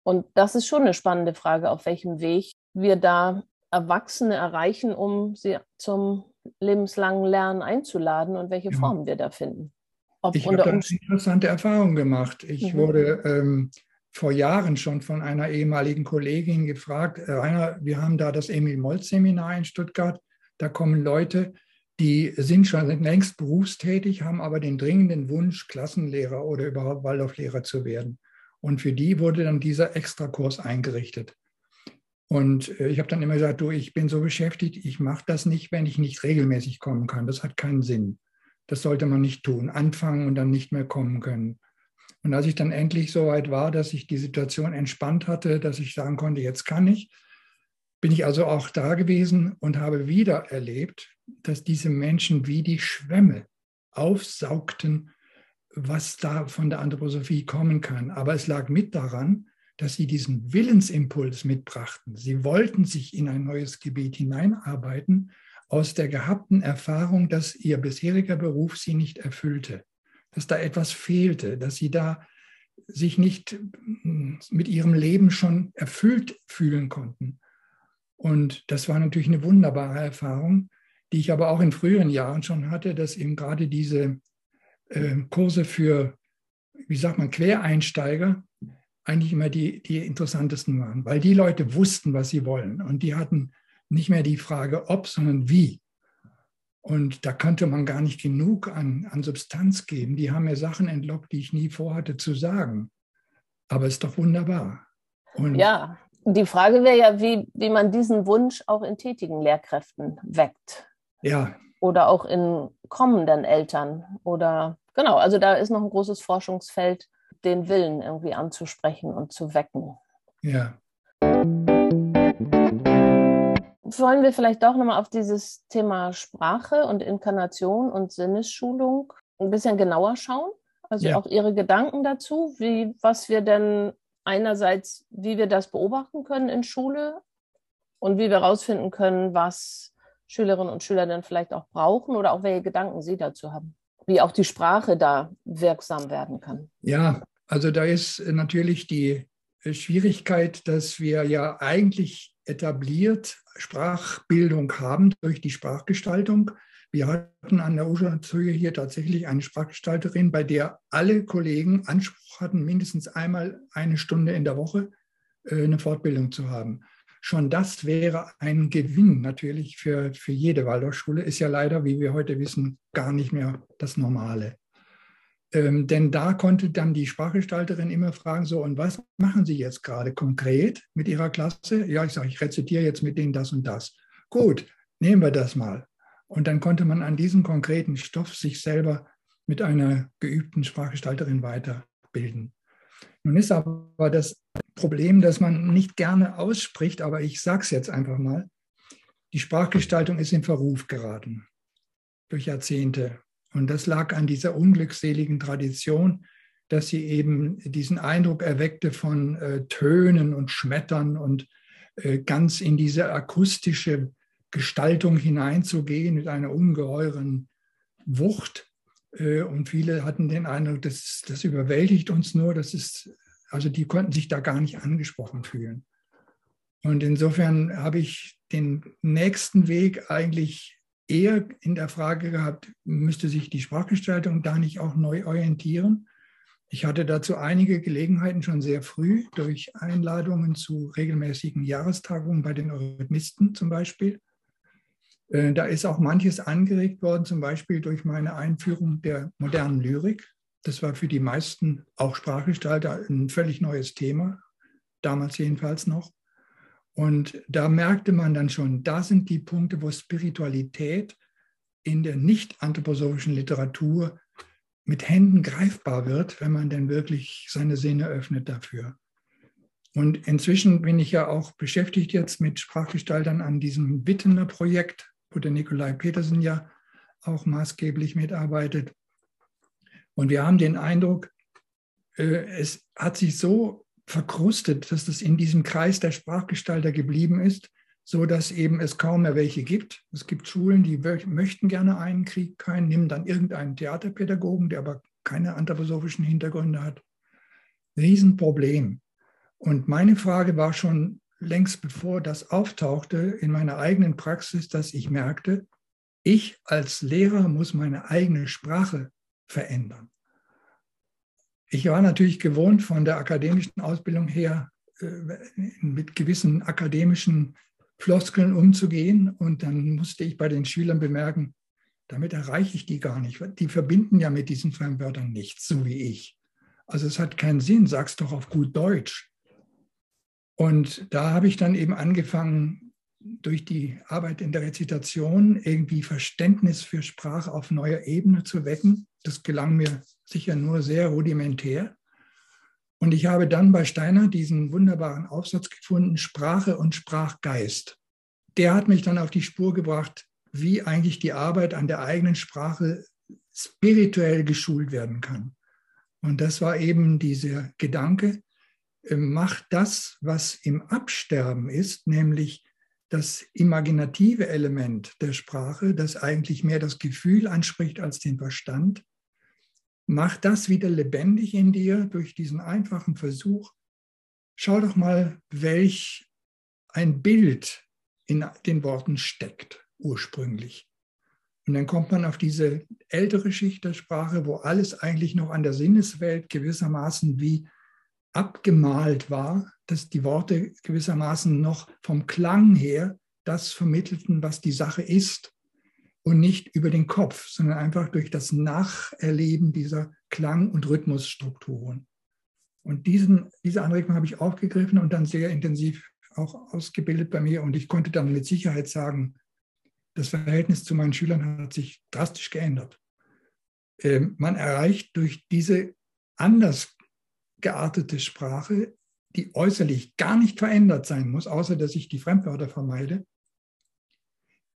Und das ist schon eine spannende Frage, auf welchem Weg wir da Erwachsene erreichen, um sie zum lebenslangen Lernen einzuladen und welche ja. Formen wir da finden. Ob ich habe da eine interessante Erfahrung gemacht. Ich mhm. wurde ähm, vor Jahren schon von einer ehemaligen Kollegin gefragt, äh, Rainer, wir haben da das Emil Molz Seminar in Stuttgart, da kommen Leute, die sind schon längst berufstätig, haben aber den dringenden Wunsch, Klassenlehrer oder überhaupt Waldorflehrer zu werden. Und für die wurde dann dieser Extrakurs eingerichtet. Und äh, ich habe dann immer gesagt, du, ich bin so beschäftigt, ich mache das nicht, wenn ich nicht regelmäßig kommen kann. Das hat keinen Sinn. Das sollte man nicht tun. Anfangen und dann nicht mehr kommen können. Und als ich dann endlich so weit war, dass ich die Situation entspannt hatte, dass ich sagen konnte, jetzt kann ich, bin ich also auch da gewesen und habe wieder erlebt, dass diese Menschen wie die Schwämme aufsaugten, was da von der Anthroposophie kommen kann. Aber es lag mit daran, dass sie diesen Willensimpuls mitbrachten. Sie wollten sich in ein neues Gebiet hineinarbeiten aus der gehabten Erfahrung, dass ihr bisheriger Beruf sie nicht erfüllte, dass da etwas fehlte, dass sie da sich nicht mm, mit ihrem Leben schon erfüllt fühlen konnten. Und das war natürlich eine wunderbare Erfahrung, die ich aber auch in früheren Jahren schon hatte, dass eben gerade diese äh, Kurse für, wie sagt man, Quereinsteiger eigentlich immer die, die interessantesten waren, weil die Leute wussten, was sie wollen. Und die hatten nicht mehr die Frage ob, sondern wie. Und da konnte man gar nicht genug an, an Substanz geben. Die haben mir Sachen entlockt, die ich nie vorhatte zu sagen. Aber es ist doch wunderbar. Und ja, die Frage wäre ja, wie, wie man diesen Wunsch auch in tätigen Lehrkräften weckt. Ja. Oder auch in kommenden Eltern. Oder genau, also da ist noch ein großes Forschungsfeld, den Willen irgendwie anzusprechen und zu wecken. Ja wollen wir vielleicht doch nochmal auf dieses Thema Sprache und Inkarnation und Sinnesschulung ein bisschen genauer schauen? Also ja. auch Ihre Gedanken dazu, wie, was wir denn einerseits, wie wir das beobachten können in Schule und wie wir herausfinden können, was Schülerinnen und Schüler denn vielleicht auch brauchen oder auch welche Gedanken Sie dazu haben, wie auch die Sprache da wirksam werden kann. Ja, also da ist natürlich die Schwierigkeit, dass wir ja eigentlich etabliert Sprachbildung haben durch die Sprachgestaltung. Wir hatten an der Hochschule hier tatsächlich eine Sprachgestalterin, bei der alle Kollegen Anspruch hatten, mindestens einmal eine Stunde in der Woche äh, eine Fortbildung zu haben. Schon das wäre ein Gewinn natürlich für, für jede Waldorfschule, ist ja leider, wie wir heute wissen, gar nicht mehr das Normale. Ähm, denn da konnte dann die Sprachgestalterin immer fragen, so, und was machen Sie jetzt gerade konkret mit Ihrer Klasse? Ja, ich sage, ich rezitiere jetzt mit denen das und das. Gut, nehmen wir das mal. Und dann konnte man an diesem konkreten Stoff sich selber mit einer geübten Sprachgestalterin weiterbilden. Nun ist aber das Problem, dass man nicht gerne ausspricht, aber ich sage es jetzt einfach mal, die Sprachgestaltung ist in Verruf geraten durch Jahrzehnte. Und das lag an dieser unglückseligen Tradition, dass sie eben diesen Eindruck erweckte von äh, Tönen und Schmettern und äh, ganz in diese akustische Gestaltung hineinzugehen mit einer ungeheuren Wucht. Äh, und viele hatten den Eindruck, das, das überwältigt uns nur. Das ist, also die konnten sich da gar nicht angesprochen fühlen. Und insofern habe ich den nächsten Weg eigentlich eher in der Frage gehabt, müsste sich die Sprachgestaltung da nicht auch neu orientieren? Ich hatte dazu einige Gelegenheiten schon sehr früh durch Einladungen zu regelmäßigen Jahrestagungen bei den Eurythmisten zum Beispiel. Äh, da ist auch manches angeregt worden, zum Beispiel durch meine Einführung der modernen Lyrik. Das war für die meisten, auch Sprachgestalter, ein völlig neues Thema, damals jedenfalls noch. Und da merkte man dann schon, da sind die Punkte, wo Spiritualität in der nicht anthroposophischen Literatur mit Händen greifbar wird, wenn man denn wirklich seine Sinne öffnet dafür. Und inzwischen bin ich ja auch beschäftigt jetzt mit Sprachgestaltern an diesem Wittener Projekt, wo der Nikolai Petersen ja auch maßgeblich mitarbeitet. Und wir haben den Eindruck, äh, es hat sich so verkrustet, dass das in diesem Kreis der Sprachgestalter geblieben ist, so dass eben es kaum mehr welche gibt. Es gibt Schulen, die möchten gerne einen Krieg, keinen, nehmen dann irgendeinen Theaterpädagogen, der aber keine anthroposophischen Hintergründe hat. Riesenproblem. Und meine Frage war schon längst bevor das auftauchte in meiner eigenen Praxis, dass ich merkte, ich als Lehrer muss meine eigene Sprache verändern. Ich war natürlich gewohnt, von der akademischen Ausbildung her äh, mit gewissen akademischen Floskeln umzugehen. Und dann musste ich bei den Schülern bemerken, damit erreiche ich die gar nicht. Die verbinden ja mit diesen Fremdwörtern nichts, so wie ich. Also es hat keinen Sinn, sag's doch auf gut Deutsch. Und da habe ich dann eben angefangen, durch die Arbeit in der Rezitation irgendwie Verständnis für Sprache auf neuer Ebene zu wecken. Das gelang mir sicher nur sehr rudimentär. Und ich habe dann bei Steiner diesen wunderbaren Aufsatz gefunden, Sprache und Sprachgeist. Der hat mich dann auf die Spur gebracht, wie eigentlich die Arbeit an der eigenen Sprache spirituell geschult werden kann. Und das war eben dieser Gedanke, äh, macht das, was im Absterben ist, nämlich das imaginative Element der Sprache, das eigentlich mehr das Gefühl anspricht als den Verstand, mach das wieder lebendig in dir durch diesen einfachen Versuch. Schau doch mal, welch ein Bild in den Worten steckt ursprünglich. Und dann kommt man auf diese ältere Schicht der Sprache, wo alles eigentlich noch an der Sinneswelt gewissermaßen wie abgemalt war, dass die Worte gewissermaßen noch vom Klang her das vermittelten, was die Sache ist und nicht über den Kopf, sondern einfach durch das Nacherleben dieser Klang- und Rhythmusstrukturen. Und diesen, diese Anregung habe ich aufgegriffen und dann sehr intensiv auch ausgebildet bei mir. Und ich konnte dann mit Sicherheit sagen, das Verhältnis zu meinen Schülern hat sich drastisch geändert. Ähm, man erreicht durch diese anders geartete Sprache, die äußerlich gar nicht verändert sein muss, außer dass ich die Fremdwörter vermeide,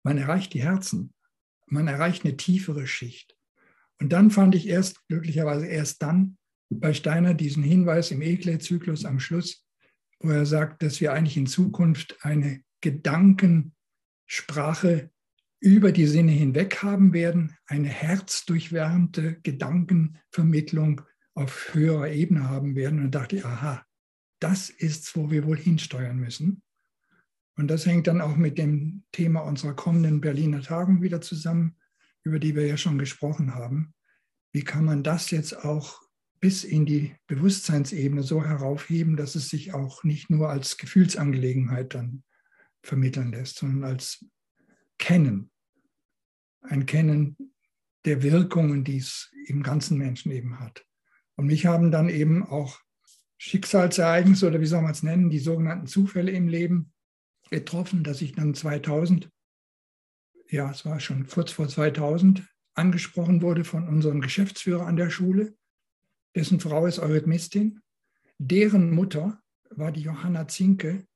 man erreicht die Herzen man erreicht eine tiefere Schicht. Und dann fand ich erst, glücklicherweise erst dann, bei Steiner diesen Hinweis im Ekle-Zyklus am Schluss, wo er sagt, dass wir eigentlich in Zukunft eine Gedankensprache über die Sinne hinweg haben werden, eine herzdurchwärmte Gedankenvermittlung auf höherer Ebene haben werden. Und dachte ich, aha, das ist wo wir wohl hinsteuern müssen. Und das hängt dann auch mit dem Thema unserer kommenden Berliner Tagung wieder zusammen, über die wir ja schon gesprochen haben. Wie kann man das jetzt auch bis in die Bewusstseinsebene so heraufheben, dass es sich auch nicht nur als Gefühlsangelegenheit dann vermitteln lässt, sondern als Kennen. Ein Kennen der Wirkungen, die es im ganzen Menschen eben hat. Und mich haben dann eben auch Schicksalsereignisse oder wie soll man es nennen, die sogenannten Zufälle im Leben getroffen, dass ich dann 2000, ja, es war schon kurz vor 2000, angesprochen wurde von unserem Geschäftsführer an der Schule. Dessen Frau ist Eurythmistin. Deren Mutter war die Johanna Zinke,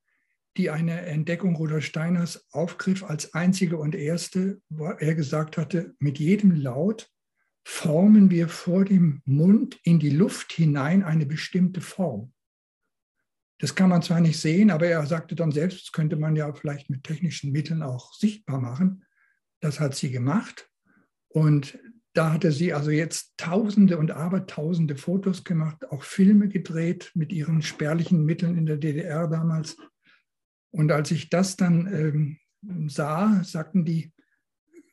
die eine Entdeckung Rudolf Steiners aufgriff als einzige und erste, wo er gesagt hatte, mit jedem Laut formen wir vor dem Mund in die Luft hinein eine bestimmte Form. Das kann man zwar nicht sehen, aber er sagte dann selbst, das könnte man ja vielleicht mit technischen Mitteln auch sichtbar machen. Das hat sie gemacht. Und da hatte sie also jetzt Tausende und Abertausende Fotos gemacht, auch Filme gedreht mit ihren spärlichen Mitteln in der DDR damals. Und als ich das dann ähm, sah, sagten die,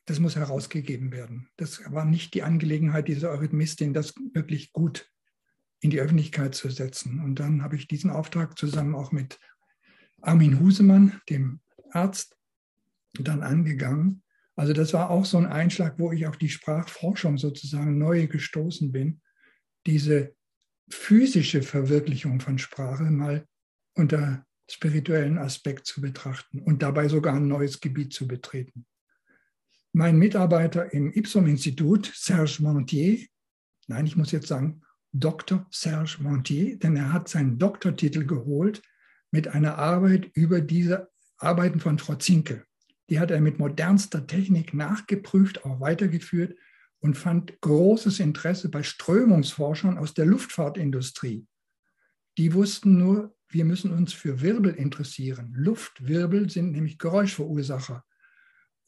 das muss herausgegeben werden. Das war nicht die Angelegenheit dieser Eurythmistin, das wirklich gut in die Öffentlichkeit zu setzen. Und dann habe ich diesen Auftrag zusammen auch mit Armin Husemann, dem Arzt, dann angegangen. Also das war auch so ein Einschlag, wo ich auf die Sprachforschung sozusagen neu gestoßen bin, diese physische Verwirklichung von Sprache mal unter spirituellen Aspekt zu betrachten und dabei sogar ein neues Gebiet zu betreten. Mein Mitarbeiter im Ipsom-Institut, Serge Montier, nein, ich muss jetzt sagen, Dr. Serge Montier, denn er hat seinen Doktortitel geholt mit einer Arbeit über diese Arbeiten von Frau Zinke. Die hat er mit modernster Technik nachgeprüft, auch weitergeführt und fand großes Interesse bei Strömungsforschern aus der Luftfahrtindustrie, Die wussten nur, wir müssen uns für Wirbel interessieren. Luftwirbel sind nämlich Geräuschverursacher.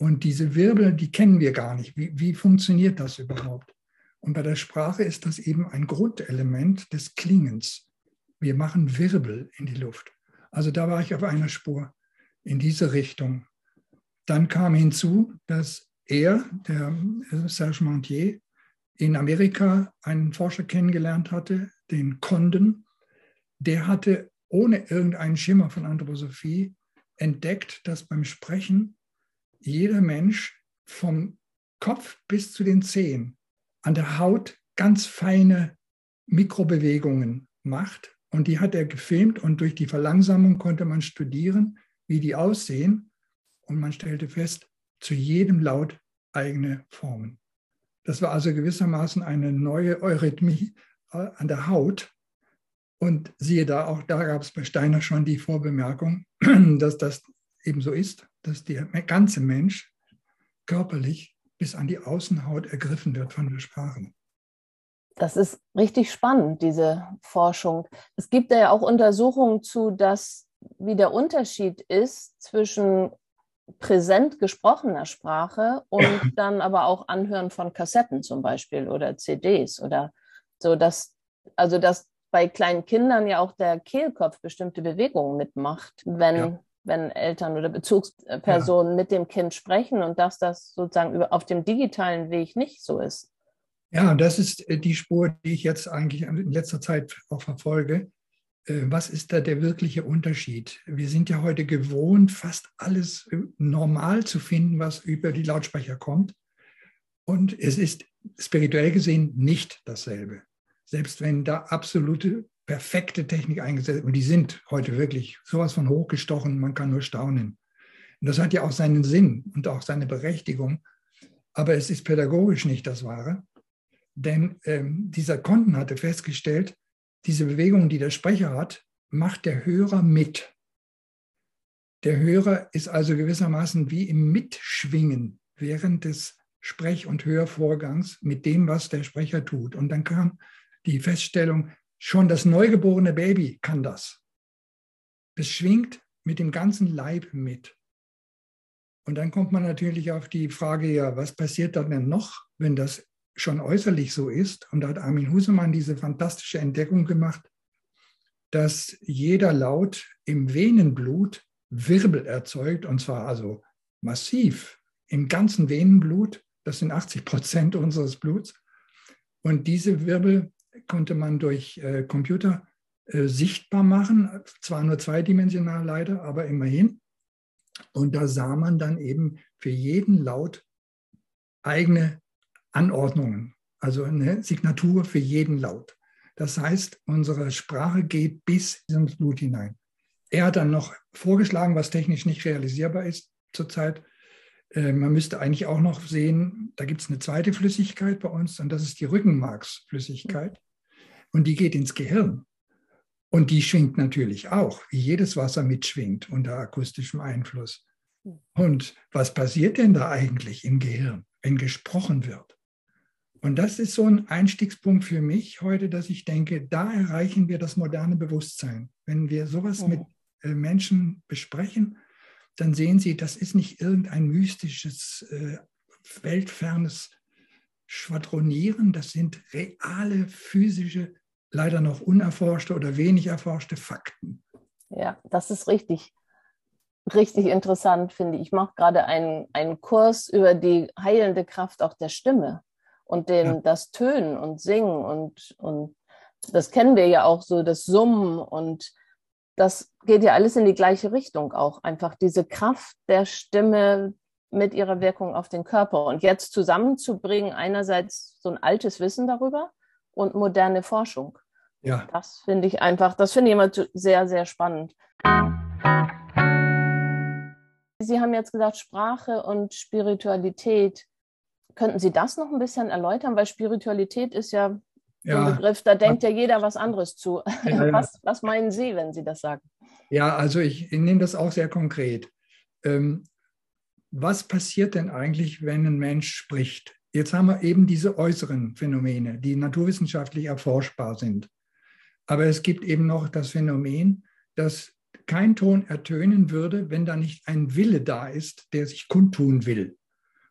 Und diese Wirbel, die kennen wir gar nicht. Wie, wie funktioniert das überhaupt? Und bei der Sprache ist das eben ein Grundelement des Klingens. Wir machen Wirbel in die Luft. Also da war ich auf einer Spur in diese Richtung. Dann kam hinzu, dass er, der Serge Montier, in Amerika einen Forscher kennengelernt hatte, den Condon. Der hatte ohne irgendeinen Schimmer von Anthroposophie entdeckt, dass beim Sprechen jeder Mensch vom Kopf bis zu den Zehen an der Haut ganz feine Mikrobewegungen macht. Und die hat er gefilmt und durch die Verlangsamung konnte man studieren, wie die aussehen. Und man stellte fest, zu jedem Laut eigene Formen. Das war also gewissermaßen eine neue Eurythmie äh, an der Haut. Und siehe da, auch da gab es bei Steiner schon die Vorbemerkung, dass das eben so ist, dass der ganze Mensch körperlich bis an die Außenhaut ergriffen wird von der Sprache. Das ist richtig spannend, diese Forschung. Es gibt ja auch Untersuchungen zu, dass wie der Unterschied ist zwischen präsent gesprochener Sprache und dann aber auch Anhören von Kassetten zum Beispiel oder CDs oder so, dass, also dass bei kleinen Kindern ja auch der Kehlkopf bestimmte Bewegungen mitmacht, wenn, ja. Wenn Eltern oder Bezugspersonen ja. mit dem Kind sprechen und dass das sozusagen auf dem digitalen Weg nicht so ist. Ja, das ist äh, die Spur, die ich jetzt eigentlich in letzter Zeit auch verfolge. Äh, was ist da der wirkliche Unterschied? Wir sind ja heute gewohnt, fast alles äh, normal zu finden, was über die Lautsprecher kommt. Und es ist spirituell gesehen nicht dasselbe. Selbst wenn da absolute, perfekte Technik eingesetzt und die sind heute wirklich sowas von hochgestochen, man kann nur staunen. Und das hat ja auch seinen Sinn und auch seine Berechtigung. Aber es ist pädagogisch nicht das Wahre. Denn ähm, dieser Konten hatte festgestellt, diese Bewegung, die der Sprecher hat, macht der Hörer mit. Der Hörer ist also gewissermaßen wie im Mitschwingen während des Sprech- und Hörvorgangs mit dem, was der Sprecher tut. Und dann kam die Feststellung, schon das neugeborene Baby kann das. Es schwingt mit dem ganzen Leib mit. Und dann kommt man natürlich auf die Frage, ja, was passiert dann denn noch, wenn das schon äußerlich so ist, und da hat Armin Husemann diese fantastische Entdeckung gemacht, dass jeder Laut im Venenblut Wirbel erzeugt, und zwar also massiv im ganzen Venenblut. Das sind 80 Prozent unseres Bluts. Und diese Wirbel konnte man durch äh, Computer äh, sichtbar machen, zwar nur zweidimensional leider, aber immerhin. Und da sah man dann eben für jeden Laut eigene Anordnungen, also eine Signatur für jeden Laut. Das heißt, unsere Sprache geht bis ins Blut hinein. Er hat dann noch vorgeschlagen, was technisch nicht realisierbar ist zurzeit. Äh, man müsste eigentlich auch noch sehen, da gibt es eine zweite Flüssigkeit bei uns und das ist die Rückenmarksflüssigkeit. Und die geht ins Gehirn. Und die schwingt natürlich auch, wie jedes Wasser mitschwingt unter akustischem Einfluss. Und was passiert denn da eigentlich im Gehirn, wenn gesprochen wird? Und das ist so ein Einstiegspunkt für mich heute, dass ich denke, da erreichen wir das moderne Bewusstsein. Wenn wir sowas mit äh, Menschen besprechen, dann sehen sie, das ist nicht irgendein mystisches, äh, weltfernes Schwadronieren, das sind reale, physische, leider noch unerforschte oder wenig erforschte Fakten. Ja, das ist richtig, richtig interessant, finde ich. Ich mache gerade einen, einen Kurs über die heilende Kraft auch der Stimme und den, ja. das Tönen und Singen und, und das kennen wir ja auch so, das Summen und das geht ja alles in die gleiche Richtung auch. Einfach diese Kraft der Stimme mit ihrer Wirkung auf den Körper und jetzt zusammenzubringen, einerseits so ein altes Wissen darüber und moderne Forschung. Ja. Das finde ich einfach, das finde ich immer sehr, sehr spannend. Sie haben jetzt gesagt, Sprache und Spiritualität Könnten Sie das noch ein bisschen erläutern? Weil Spiritualität ist ja, ja. ein Begriff, da denkt ja jeder was anderes zu. Ja, was, was, meinen Sie, wenn Sie das sagen? Ja, also ich, ich nehme das auch sehr konkret. Ähm, was passiert denn eigentlich, wenn ein Mensch spricht? Jetzt haben wir eben diese äußeren Phänomene, die naturwissenschaftlich erforschbar sind. Aber es gibt eben noch das Phänomen, dass kein Ton ertönen würde, wenn da nicht ein Wille da ist, der sich kundtun will.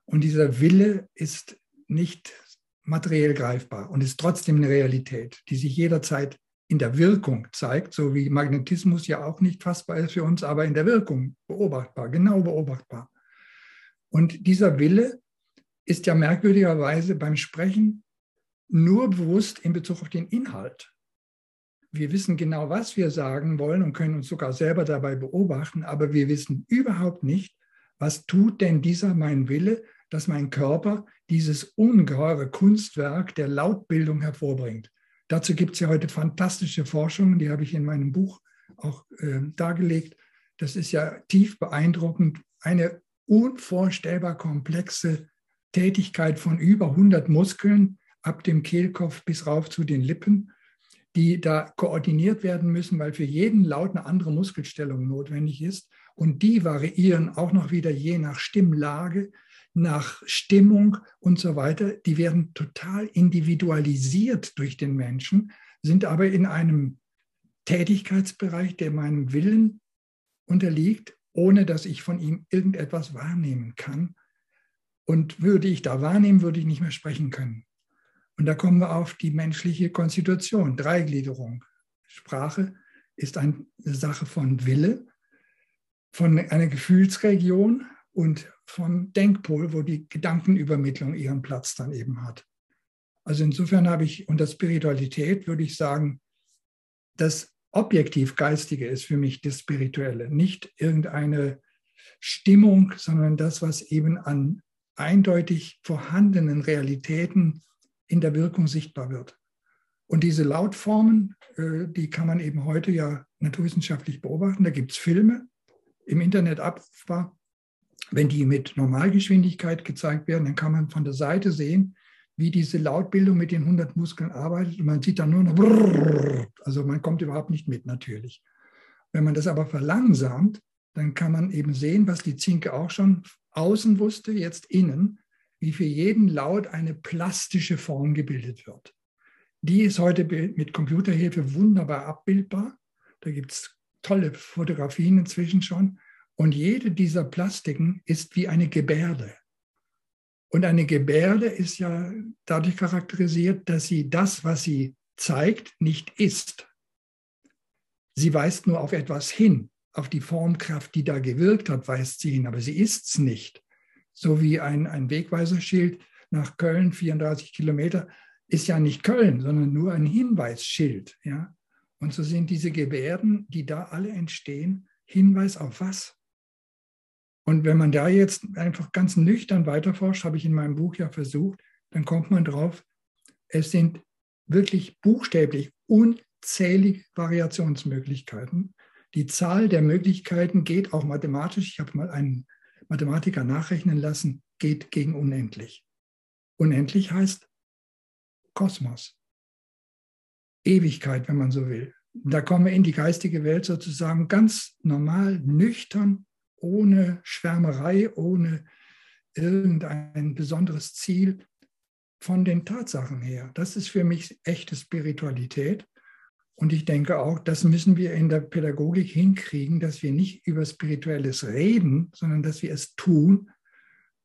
Und dieser Wille ist nicht materiell greifbar und ist trotzdem eine Realität, die sich jederzeit in der Wirkung zeigt, so wie Magnetismus ja auch nicht fassbar ist für uns, aber in der Wirkung beobachtbar, genau beobachtbar. Und dieser Wille ist ja merkwürdigerweise beim Sprechen nur bewusst in Bezug auf den Inhalt. Wir wissen genau, was wir sagen wollen und können uns sogar selber dabei beobachten, aber wir wissen überhaupt nicht, was tut denn dieser mein Wille, dass mein Körper dieses ungeheure Kunstwerk der Lautbildung hervorbringt. Dazu gibt es ja heute fantastische Forschungen, die habe ich in meinem Buch auch äh, dargelegt. Das ist ja tief beeindruckend. Eine unvorstellbar komplexe Tätigkeit von über 100 Muskeln ab dem Kehlkopf bis rauf zu den Lippen die da koordiniert werden müssen, weil für jeden Laut eine andere Muskelstellung notwendig ist. Und die variieren auch noch wieder je nach Stimmlage, nach Stimmung und so weiter. Die werden total individualisiert durch den Menschen, sind aber in einem Tätigkeitsbereich, der meinem Willen unterliegt, ohne dass ich von ihm irgendetwas wahrnehmen kann. Und würde ich da wahrnehmen, würde ich nicht mehr sprechen können. Und da kommen wir auf die menschliche Konstitution, Dreigliederung. Sprache ist eine Sache von Wille, von einer Gefühlsregion und vom Denkpol, wo die Gedankenübermittlung ihren Platz dann eben hat. Also insofern habe ich unter Spiritualität, würde ich sagen, das objektiv Geistige ist für mich das Spirituelle, nicht irgendeine Stimmung, sondern das, was eben an eindeutig vorhandenen Realitäten in der Wirkung sichtbar wird. Und diese Lautformen, äh, die kann man eben heute ja naturwissenschaftlich beobachten. Da gibt es Filme im Internet abrufbar. Wenn die mit Normalgeschwindigkeit gezeigt werden, dann kann man von der Seite sehen, wie diese Lautbildung mit den 100 Muskeln arbeitet. Und man sieht dann nur noch, also man kommt überhaupt nicht mit natürlich. Wenn man das aber verlangsamt, dann kann man eben sehen, was die Zinke auch schon außen wusste, jetzt innen, wie für jeden Laut eine plastische Form gebildet wird. Die ist heute mit Computerhilfe wunderbar abbildbar. Da gibt es tolle Fotografien inzwischen schon. Und jede dieser Plastiken ist wie eine Gebärde. Und eine Gebärde ist ja dadurch charakterisiert, dass sie das, was sie zeigt, nicht ist. Sie weist nur auf etwas hin, auf die Formkraft, die da gewirkt hat, weist sie hin, aber sie ist es nicht so wie ein, ein Wegweiserschild nach Köln, 34 Kilometer, ist ja nicht Köln, sondern nur ein Hinweisschild. Ja? Und so sind diese Gebärden, die da alle entstehen, Hinweis auf was? Und wenn man da jetzt einfach ganz nüchtern weiterforscht, habe ich in meinem Buch ja versucht, dann kommt man drauf, es sind wirklich buchstäblich unzählige Variationsmöglichkeiten. Die Zahl der Möglichkeiten geht auch mathematisch. Ich habe mal einen Mathematiker nachrechnen lassen, geht gegen unendlich. Unendlich heißt Kosmos. Ewigkeit, wenn man so will. Da kommen wir in die geistige Welt sozusagen ganz normal, nüchtern, ohne Schwärmerei, ohne irgendein besonderes Ziel von den Tatsachen her. Das ist für mich echte Spiritualität. Und ich denke auch, das müssen wir in der Pädagogik hinkriegen, dass wir nicht über Spirituelles reden, sondern dass wir es tun.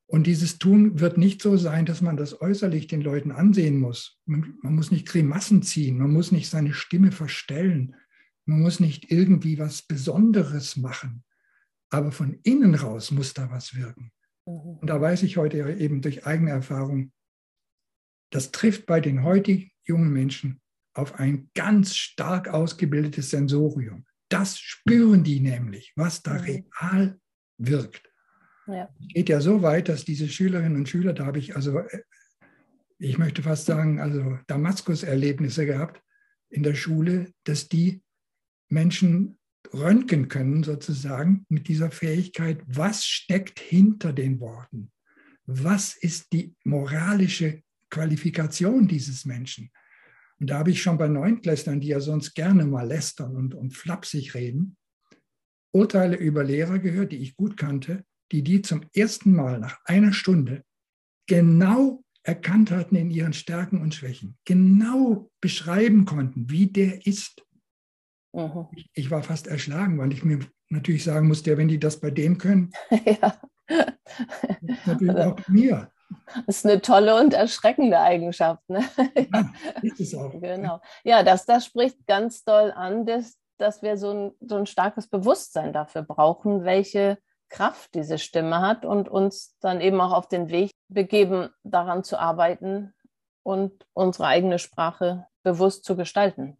Und dieses Tun wird nicht so sein, dass man das äußerlich den Leuten ansehen muss. Man, muss nicht Grimassen ziehen, man muss nicht seine Stimme verstellen, man muss nicht irgendwie was Besonderes machen. Aber von innen raus muss da was wirken. Mhm. Und da weiß ich heute eben durch eigene Erfahrung, das trifft bei den heutigen jungen Menschen auf ein ganz stark ausgebildetes Sensorium. Das spüren die nämlich, was da real wirkt. Ja. Geht ja so weit, dass diese Schülerinnen und Schüler, da habe ich also, äh, ich möchte fast sagen, also Damaskus-Erlebnisse gehabt in der Schule, dass die Menschen röntgen können sozusagen mit dieser Fähigkeit, was steckt hinter den Worten? Was ist die moralische Qualifikation dieses Menschen? Und da habe ich schon bei Neunklässlern, die ja sonst gerne mal lästern und, und flapsig reden, Urteile über Lehrer gehört, die ich gut kannte, die die zum ersten Mal nach einer Stunde genau erkannt hatten in ihren Stärken und Schwächen, genau beschreiben konnten, wie der ist. Mhm. Ich war fast erschlagen, weil ich mir natürlich sagen musste, wenn die das bei dem können, ja. natürlich auch bei mir. Das ist eine tolle und erschreckende Eigenschaft. Ne? Ja, ist es auch. Genau. Ja, das, das spricht ganz doll an, dass, dass wir so ein, so ein starkes Bewusstsein dafür brauchen, welche Kraft diese Stimme hat und uns dann eben auch auf den Weg begeben, daran zu arbeiten und unsere eigene Sprache bewusst zu gestalten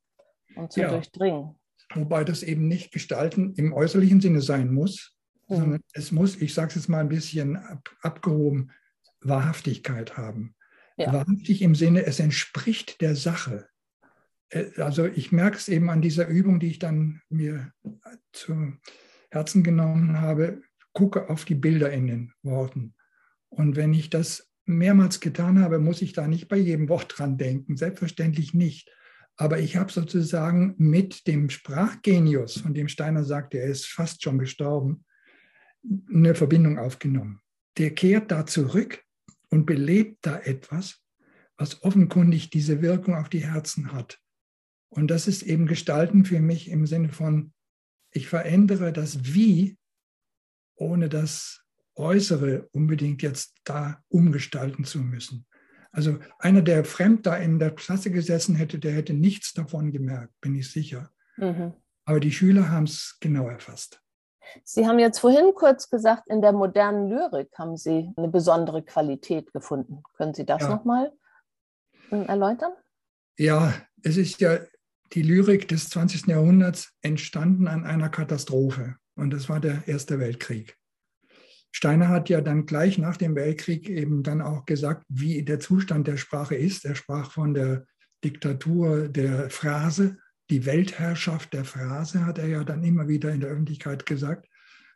und zu ja. durchdringen. Wobei das eben nicht gestalten im äußerlichen Sinne sein muss, mhm. sondern es muss, ich sage es jetzt mal ein bisschen ab, abgehoben, Wahrhaftigkeit haben. Ja. Wahrhaftig im Sinne, es entspricht der Sache. Äh, also ich merke es eben an dieser Übung, die ich dann mir zu Herzen genommen habe, gucke auf die Bilder in den Worten. Und wenn ich das mehrmals getan habe, muss ich da nicht bei jedem Wort dran denken, selbstverständlich nicht. Aber ich habe sozusagen mit dem Sprachgenius, von dem Steiner sagt, er ist fast schon gestorben, eine Verbindung aufgenommen. Der kehrt da zurück und belebt da etwas, was offenkundig diese Wirkung auf die Herzen hat. Und das ist eben Gestalten für mich im Sinne von, ich verändere das Wie, ohne das Äußere unbedingt jetzt da umgestalten zu müssen. Also einer, der fremd da in der Klasse gesessen hätte, der hätte nichts davon gemerkt, bin ich sicher. Mhm. Aber die Schüler haben es genau erfasst. Sie haben jetzt vorhin kurz gesagt, in der modernen Lyrik haben Sie eine besondere Qualität gefunden. Können Sie das ja. nochmal ähm, erläutern? Ja, es ist ja die Lyrik des 20. Jahrhunderts entstanden an einer Katastrophe. Und das war der Erste Weltkrieg. Steiner hat ja dann gleich nach dem Weltkrieg eben dann auch gesagt, wie der Zustand der Sprache ist. Er sprach von der Diktatur der Phrase die Weltherrschaft der Phrase, hat er ja dann immer wieder in der Öffentlichkeit gesagt.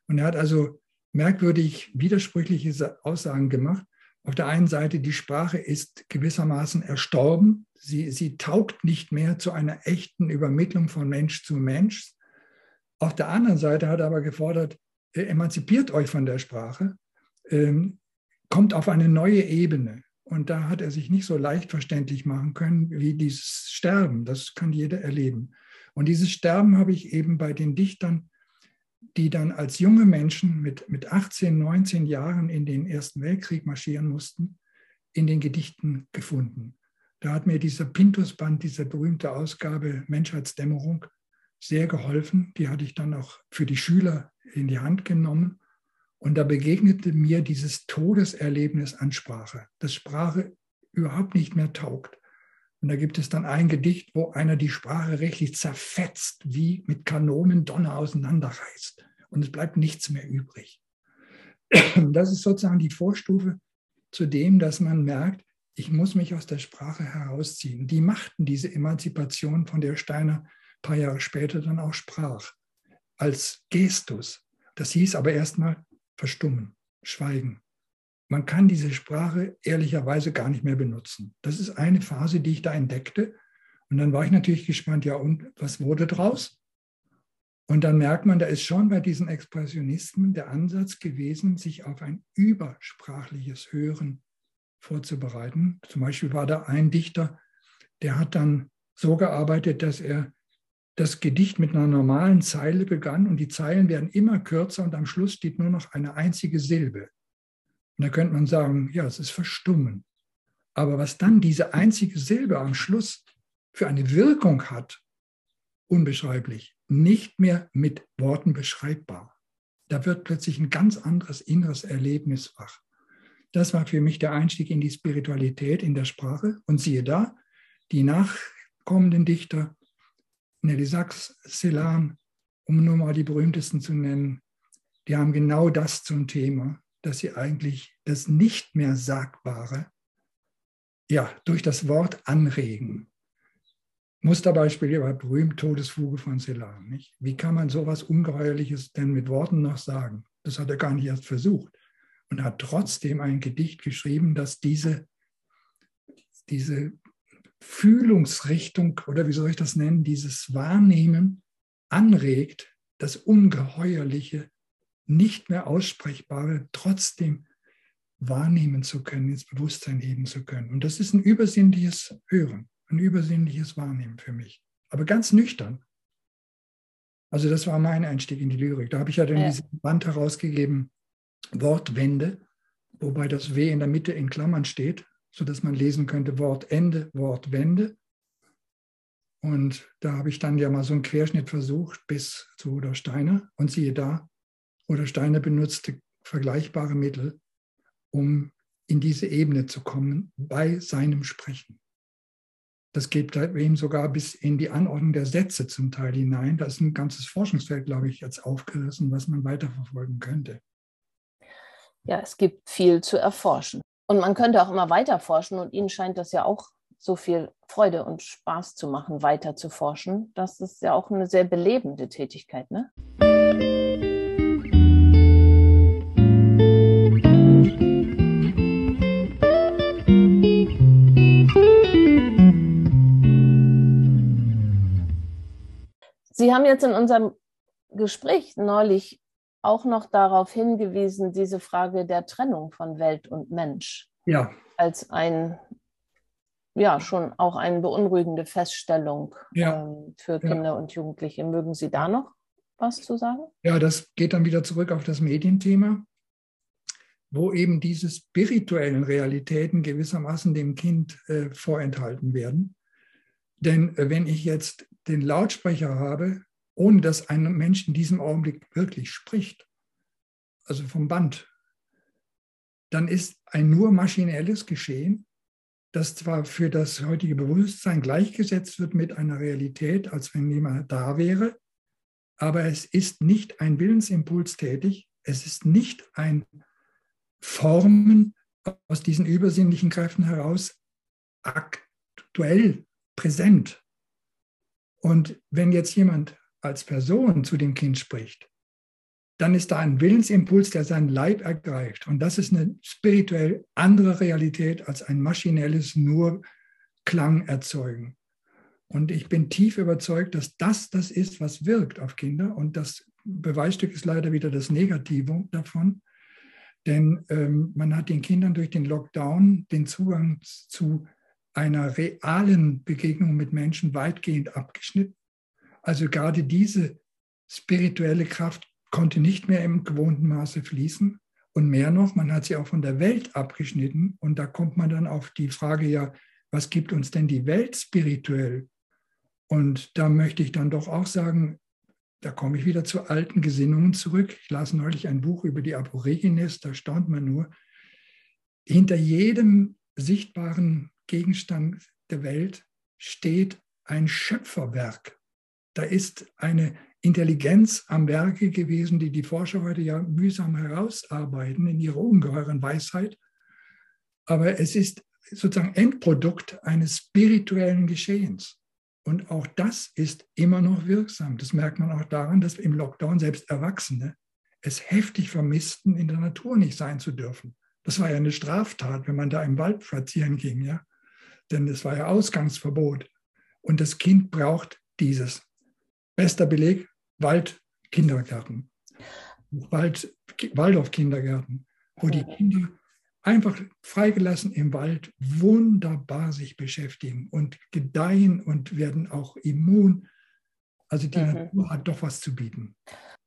Und er hat also merkwürdig widersprüchliche Aussagen gemacht. Auf der einen Seite, die Sprache ist gewissermaßen erstorben. Sie, sie taugt nicht mehr zu einer echten Übermittlung von Mensch zu Mensch. Auf der anderen Seite hat er aber gefordert, äh, emanzipiert euch von der Sprache, ähm, kommt auf eine neue Ebene. Und da hat er sich nicht so leicht verständlich machen können wie dieses Sterben. Das kann jeder erleben. Und dieses Sterben habe ich eben bei den Dichtern, die dann als junge Menschen mit, mit 18, 19 Jahren in den Ersten Weltkrieg marschieren mussten, in den Gedichten gefunden. Da hat mir dieser Pintusband, diese berühmte Ausgabe Menschheitsdämmerung, sehr geholfen. Die hatte ich dann auch für die Schüler in die Hand genommen. Und da begegnete mir dieses Todeserlebnis an Sprache, dass Sprache überhaupt nicht mehr taugt. Und da gibt es dann ein Gedicht, wo einer die Sprache rechtlich zerfetzt, wie mit Kanonen Donner auseinanderreißt. Und es bleibt nichts mehr übrig. Das ist sozusagen die Vorstufe zu dem, dass man merkt, ich muss mich aus der Sprache herausziehen. Die machten diese Emanzipation, von der Steiner ein paar Jahre später dann auch sprach, als Gestus. Das hieß aber erstmal, verstummen, schweigen. Man kann diese Sprache ehrlicherweise gar nicht mehr benutzen. Das ist eine Phase, die ich da entdeckte. Und dann war ich natürlich gespannt, ja, und was wurde draus? Und dann merkt man, da ist schon bei diesen Expressionisten der Ansatz gewesen, sich auf ein übersprachliches Hören vorzubereiten. Zum Beispiel war da ein Dichter, der hat dann so gearbeitet, dass er das Gedicht mit einer normalen Zeile begann und die Zeilen werden immer kürzer und am Schluss steht nur noch eine einzige Silbe. Und da könnte man sagen, ja, es ist verstummen. Aber was dann diese einzige Silbe am Schluss für eine Wirkung hat, unbeschreiblich, nicht mehr mit Worten beschreibbar. Da wird plötzlich ein ganz anderes inneres Erlebnis wach. Das war für mich der Einstieg in die Spiritualität in der Sprache. Und siehe da, die nachkommenden Dichter Nelly Sachs, Celan, um nur mal die berühmtesten zu nennen, die haben genau das zum Thema, dass sie eigentlich das nicht mehr Sagbare ja, durch das Wort anregen. Musterbeispiel war berühmt Todesfuge von Celan. Nicht? Wie kann man sowas Ungeheuerliches denn mit Worten noch sagen? Das hat er gar nicht erst versucht. Und hat trotzdem ein Gedicht geschrieben, das diese, diese Fühlungsrichtung oder wie soll ich das nennen, dieses Wahrnehmen anregt, das Ungeheuerliche, nicht mehr aussprechbare trotzdem wahrnehmen zu können, ins Bewusstsein heben zu können. Und das ist ein übersinnliches Hören, ein übersinnliches Wahrnehmen für mich. Aber ganz nüchtern. Also das war mein Einstieg in die Lyrik. Da habe ich ja dann ja. diesen Band herausgegeben, Wortwende, wobei das W in der Mitte in Klammern steht, sodass man lesen könnte Wortende, Wortwende. Und da habe ich dann ja mal so einen Querschnitt versucht bis zu Oder Steiner. Und siehe da, Oder Steiner benutzte vergleichbare Mittel, um in diese Ebene zu kommen bei seinem Sprechen. Das geht bei ihm sogar bis in die Anordnung der Sätze zum Teil hinein. Da ist ein ganzes Forschungsfeld, glaube ich, jetzt aufgerissen, was man weiterverfolgen könnte. Ja, es gibt viel zu erforschen. Und man könnte auch immer weiter forschen und Ihnen scheint das ja auch so viel Freude und Spaß zu machen, weiter zu forschen. Das ist ja auch eine sehr belebende Tätigkeit, ne? Sie haben jetzt in unserem Gespräch neulich auch noch darauf hingewiesen, diese Frage der Trennung von Welt und Mensch. Ja. Als ein, ja, schon auch eine beunruhigende Feststellung ja. ähm, für Kinder ja. und Jugendliche. Mögen Sie da noch was zu sagen? Ja, das geht dann wieder zurück auf das Medienthema, wo eben diese spirituellen Realitäten gewissermaßen dem Kind äh, vorenthalten werden. Denn äh, wenn ich jetzt den Lautsprecher habe, ohne dass ein Mensch in diesem Augenblick wirklich spricht, also vom Band, dann ist ein nur maschinelles Geschehen, das zwar für das heutige Bewusstsein gleichgesetzt wird mit einer Realität, als wenn jemand da wäre, aber es ist nicht ein Willensimpuls tätig, es ist nicht ein Formen aus diesen übersinnlichen Kräften heraus aktuell präsent. Und wenn jetzt jemand als Person zu dem Kind spricht, dann ist da ein Willensimpuls, der seinen Leib ergreift. Und das ist eine spirituell andere Realität als ein maschinelles nur Klang erzeugen. Und ich bin tief überzeugt, dass das das ist, was wirkt auf Kinder. Und das Beweisstück ist leider wieder das Negative davon. Denn ähm, man hat den Kindern durch den Lockdown den Zugang zu einer realen Begegnung mit Menschen weitgehend abgeschnitten. Also gerade diese spirituelle Kraft konnte nicht mehr im gewohnten Maße fließen. Und mehr noch, man hat sie auch von der Welt abgeschnitten. Und da kommt man dann auf die Frage, ja, was gibt uns denn die Welt spirituell? Und da möchte ich dann doch auch sagen, da komme ich wieder zu alten Gesinnungen zurück. Ich las neulich ein Buch über die Aborigines, da staunt man nur. Hinter jedem sichtbaren Gegenstand der Welt steht ein Schöpferwerk. Da ist eine Intelligenz am Werke gewesen, die die Forscher heute ja mühsam herausarbeiten in ihrer ungeheuren Weisheit. Aber es ist sozusagen Endprodukt eines spirituellen Geschehens. Und auch das ist immer noch wirksam. Das merkt man auch daran, dass im Lockdown selbst Erwachsene es heftig vermissten, in der Natur nicht sein zu dürfen. Das war ja eine Straftat, wenn man da im Wald spazieren ging, ja. Denn es war ja Ausgangsverbot. Und das Kind braucht dieses. Bester Beleg, Waldkindergärten. Wald, Waldorf-Kindergärten, wo die Kinder einfach freigelassen im Wald wunderbar sich beschäftigen und gedeihen und werden auch immun. Also die mhm. Natur hat doch was zu bieten.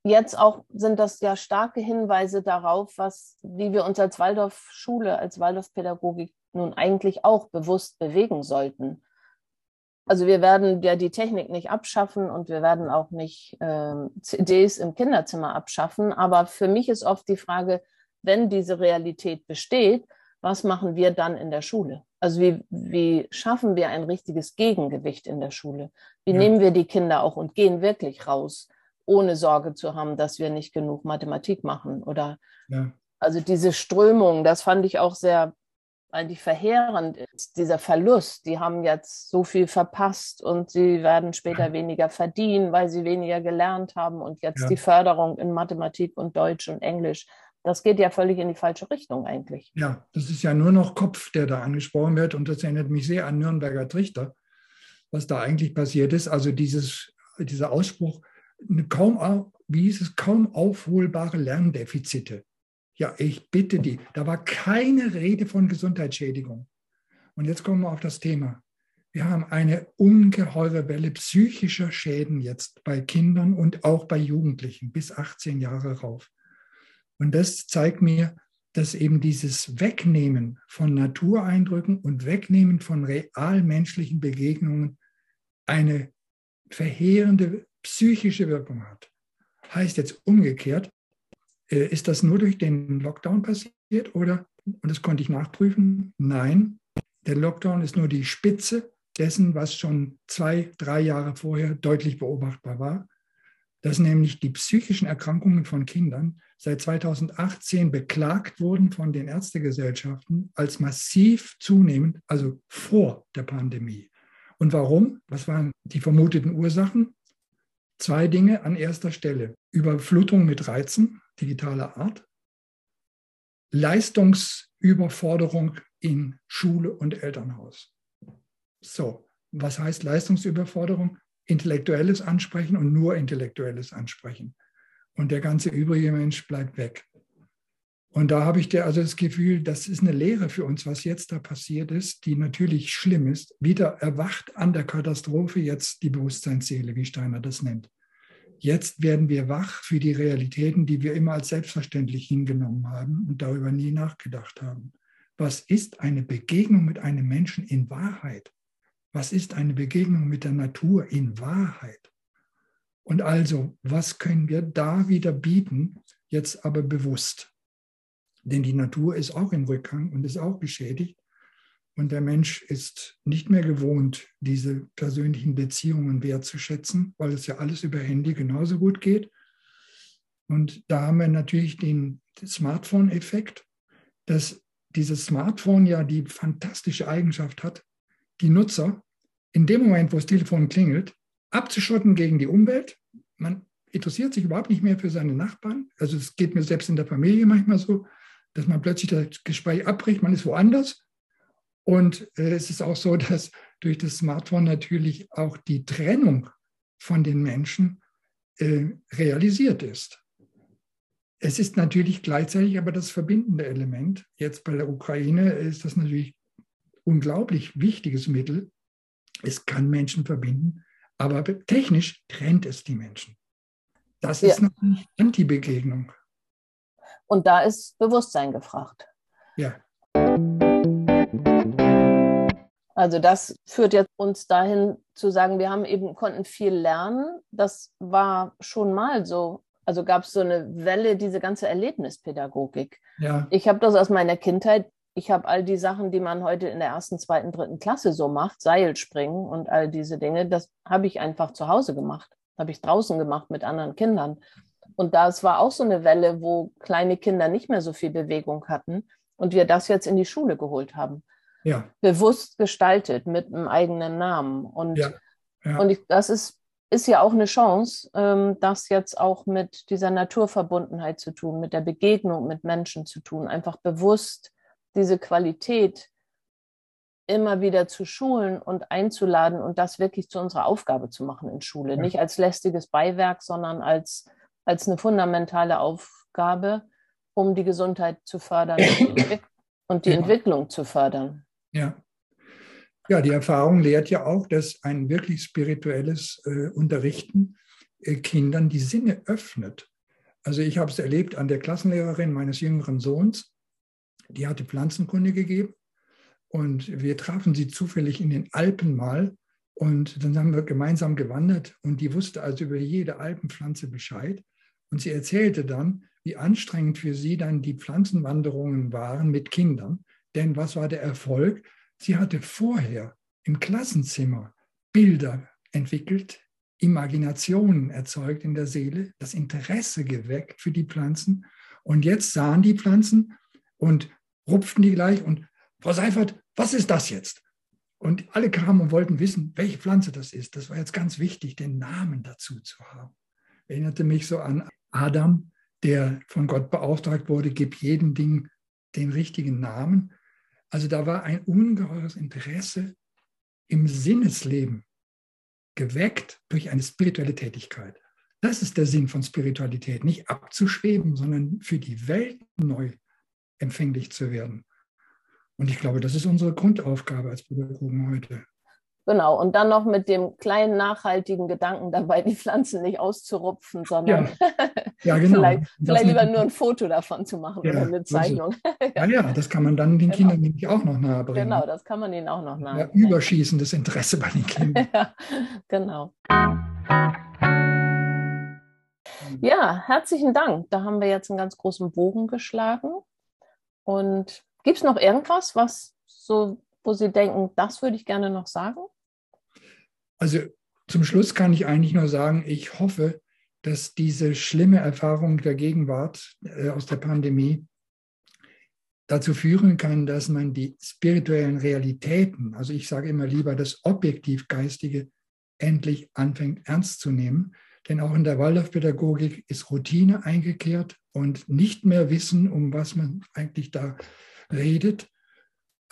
Jetzt auch sind das ja starke Hinweise darauf, was, wie wir uns als Waldorfschule, als Waldorfpädagogik nun eigentlich auch bewusst bewegen sollten. Also wir werden ja die Technik nicht abschaffen und wir werden auch nicht äh, CDs im Kinderzimmer abschaffen. Aber für mich ist oft die Frage, wenn diese Realität besteht, was machen wir dann in der Schule? Also wie, wie schaffen wir ein richtiges Gegengewicht in der Schule? Wie ja. nehmen wir die Kinder auch und gehen wirklich raus, ohne Sorge zu haben, dass wir nicht genug Mathematik machen? Oder ja. also diese Strömung, das fand ich auch sehr eigentlich verheerend ist, dieser Verlust. Die haben jetzt so viel verpasst und sie werden später weniger verdienen, weil sie weniger gelernt haben und jetzt ja. die Förderung in Mathematik und Deutsch und Englisch. Das geht ja völlig in die falsche Richtung eigentlich. Ja, das ist ja nur noch Kopf, der da angesprochen wird und das erinnert mich sehr an Nürnberger Trichter, was da eigentlich passiert ist. Also dieses, dieser Ausspruch, kaum, wie hieß es, kaum aufholbare Lerndefizite. Ja, ich bitte die. Da war keine Rede von Gesundheitsschädigung. Und jetzt kommen wir auf das Thema. Wir haben eine ungeheure Welle psychischer Schäden jetzt bei Kindern und auch bei Jugendlichen bis 18 Jahre rauf. Und das zeigt mir, dass eben dieses Wegnehmen von Natureindrücken und Wegnehmen von real menschlichen Begegnungen eine verheerende psychische Wirkung hat. Heißt jetzt umgekehrt, ist das nur durch den Lockdown passiert oder, und das konnte ich nachprüfen, nein, der Lockdown ist nur die Spitze dessen, was schon zwei, drei Jahre vorher deutlich beobachtbar war, dass nämlich die psychischen Erkrankungen von Kindern seit 2018 beklagt wurden von den Ärztegesellschaften als massiv zunehmend, also vor der Pandemie. Und warum? Was waren die vermuteten Ursachen? Zwei Dinge an erster Stelle. Überflutung mit Reizen digitaler Art, Leistungsüberforderung in Schule und Elternhaus. So, was heißt Leistungsüberforderung? Intellektuelles Ansprechen und nur intellektuelles Ansprechen. Und der ganze übrige Mensch bleibt weg. Und da habe ich dir also das Gefühl, das ist eine Lehre für uns, was jetzt da passiert ist, die natürlich schlimm ist. Wieder erwacht an der Katastrophe jetzt die Bewusstseinsseele, wie Steiner das nennt. Jetzt werden wir wach für die Realitäten, die wir immer als selbstverständlich hingenommen haben und darüber nie nachgedacht haben. Was ist eine Begegnung mit einem Menschen in Wahrheit? Was ist eine Begegnung mit der Natur in Wahrheit? Und also, was können wir da wieder bieten, jetzt aber bewusst? Denn die Natur ist auch im Rückgang und ist auch beschädigt. Und der Mensch ist nicht mehr gewohnt, diese persönlichen Beziehungen wertzuschätzen, weil es ja alles über Handy genauso gut geht. Und da haben wir natürlich den Smartphone-Effekt, dass dieses Smartphone ja die fantastische Eigenschaft hat, die Nutzer in dem Moment, wo das Telefon klingelt, abzuschotten gegen die Umwelt. Man interessiert sich überhaupt nicht mehr für seine Nachbarn. Also es geht mir selbst in der Familie manchmal so, dass man plötzlich das Gespräch abbricht, man ist woanders und äh, es ist auch so, dass durch das Smartphone natürlich auch die Trennung von den Menschen äh, realisiert ist. Es ist natürlich gleichzeitig aber das verbindende Element. Jetzt bei der Ukraine ist das natürlich unglaublich wichtiges Mittel. Es kann Menschen verbinden, aber technisch trennt es die Menschen. Das ist ja. natürlich Anti-Begegnung. Und da ist Bewusstsein gefragt. Ja. Also das führt jetzt uns dahin zu sagen, wir haben eben konnten viel lernen. Das war schon mal so. Also gab es so eine Welle, diese ganze Erlebnispädagogik. Ja. Ich habe das aus meiner Kindheit. Ich habe all die Sachen, die man heute in der ersten, zweiten, dritten Klasse so macht, Seilspringen und all diese Dinge, das habe ich einfach zu Hause gemacht. Habe ich draußen gemacht mit anderen Kindern. Und das war auch so eine Welle, wo kleine Kinder nicht mehr so viel Bewegung hatten und wir das jetzt in die Schule geholt haben ja. bewusst gestaltet mit einem eigenen Namen. Und, ja. Ja. und ich, das ist, ist ja auch eine Chance, ähm, das jetzt auch mit dieser Naturverbundenheit zu tun, mit der Begegnung mit Menschen zu tun, einfach bewusst diese Qualität immer wieder zu schulen und einzuladen und das wirklich zu unserer Aufgabe zu machen in Schule. Nicht als lästiges Beiwerk, sondern als, als eine fundamentale Aufgabe, um die Gesundheit zu fördern und die Entwicklung zu fördern. Ja. Ja, die Erfahrung lehrt ja auch, dass ein wirklich spirituelles äh, Unterrichten äh, Kindern die Sinne öffnet. Also ich habe es erlebt an der Klassenlehrerin meines jüngeren Sohns, die hatte Pflanzenkunde gegeben und wir trafen sie zufällig in den Alpen mal und dann haben wir gemeinsam gewandert und die wusste also über jede Alpenpflanze Bescheid und sie erzählte dann, wie anstrengend für sie dann die Pflanzenwanderungen waren mit Kindern denn was war der Erfolg? Sie hatte vorher im Klassenzimmer Bilder entwickelt, Imaginationen erzeugt in der Seele, das Interesse geweckt für die Pflanzen. Und jetzt sahen die Pflanzen und rupften die gleich und Frau Seifert, was ist das jetzt? Und alle kamen und wollten wissen, welche Pflanze das ist. Das war jetzt ganz wichtig, den Namen dazu zu haben. Erinnerte mich so an Adam, der von Gott beauftragt wurde, gib jedem Ding den richtigen Namen. Also da war ein ungeheures Interesse im Sinnesleben geweckt durch eine spirituelle Tätigkeit. Das ist der Sinn von Spiritualität, nicht abzuschweben, sondern für die Welt neu empfänglich zu werden. Und ich glaube, das ist unsere Grundaufgabe als Pädagogen heute. Genau, und dann noch mit dem kleinen nachhaltigen Gedanken dabei, die Pflanzen nicht auszurupfen, sondern ja. Ja, genau. vielleicht, vielleicht lieber nur ein Foto davon zu machen ja, oder eine Zeichnung. ja, ja, das kann man dann den genau. Kindern nämlich auch noch nahebringen. Genau, das kann man ihnen auch noch nahebringen. Ja, überschießendes Interesse bei den Kindern. ja, genau. Ja, herzlichen Dank. Da haben wir jetzt einen ganz großen Bogen geschlagen. Und gibt es noch irgendwas, was so, wo Sie denken, das würde ich gerne noch sagen? Also zum Schluss kann ich eigentlich nur sagen, ich hoffe, dass diese schlimme Erfahrung der Gegenwart äh, aus der Pandemie dazu führen kann, dass man die spirituellen Realitäten, also ich sage immer lieber das objektiv Geistige, endlich anfängt ernst zu nehmen. Denn auch in der Waldorfpädagogik ist Routine eingekehrt und nicht mehr wissen, um was man eigentlich da redet.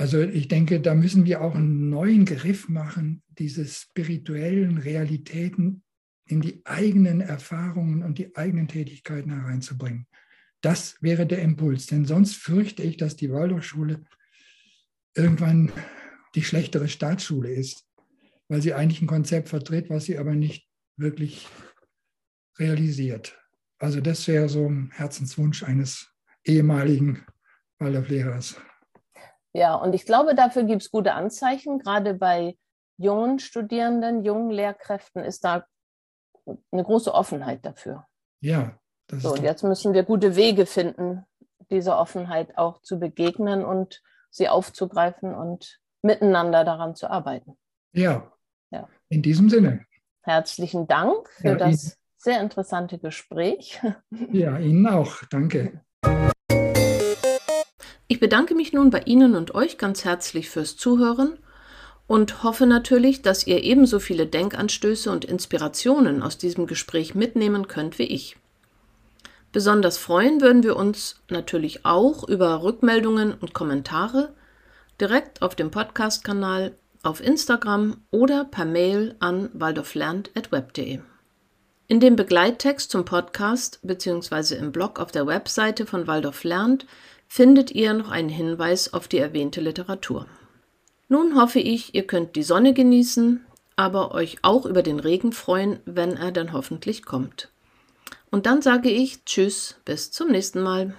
Also ich denke, da müssen wir auch einen neuen Griff machen, diese spirituellen Realitäten in die eigenen Erfahrungen und die eigenen Tätigkeiten hereinzubringen. Das wäre der Impuls, denn sonst fürchte ich, dass die Waldorfschule irgendwann die schlechtere Staatsschule ist, weil sie eigentlich ein Konzept vertritt, was sie aber nicht wirklich realisiert. Also das wäre so ein Herzenswunsch eines ehemaligen Waldorflehrers. Ja, und ich glaube, dafür gibt es gute Anzeichen. Gerade bei jungen Studierenden, jungen Lehrkräften ist da eine große Offenheit dafür. Ja. Das so, und jetzt müssen wir gute Wege finden, dieser Offenheit auch zu begegnen und sie aufzugreifen und miteinander daran zu arbeiten. Ja. ja. In diesem Sinne. Herzlichen Dank für ja, das sehr interessante Gespräch. Ja, Ihnen auch. Danke. Ich bedanke mich nun bei Ihnen und euch ganz herzlich fürs Zuhören und hoffe natürlich, dass ihr ebenso viele Denkanstöße und Inspirationen aus diesem Gespräch mitnehmen könnt wie ich. Besonders freuen würden wir uns natürlich auch über Rückmeldungen und Kommentare direkt auf dem Podcast-Kanal, auf Instagram oder per Mail an waldorflernt.web.de. In dem Begleittext zum Podcast bzw. im Blog auf der Webseite von Waldorf lernt findet ihr noch einen Hinweis auf die erwähnte Literatur. Nun hoffe ich, ihr könnt die Sonne genießen, aber euch auch über den Regen freuen, wenn er dann hoffentlich kommt. Und dann sage ich Tschüss, bis zum nächsten Mal.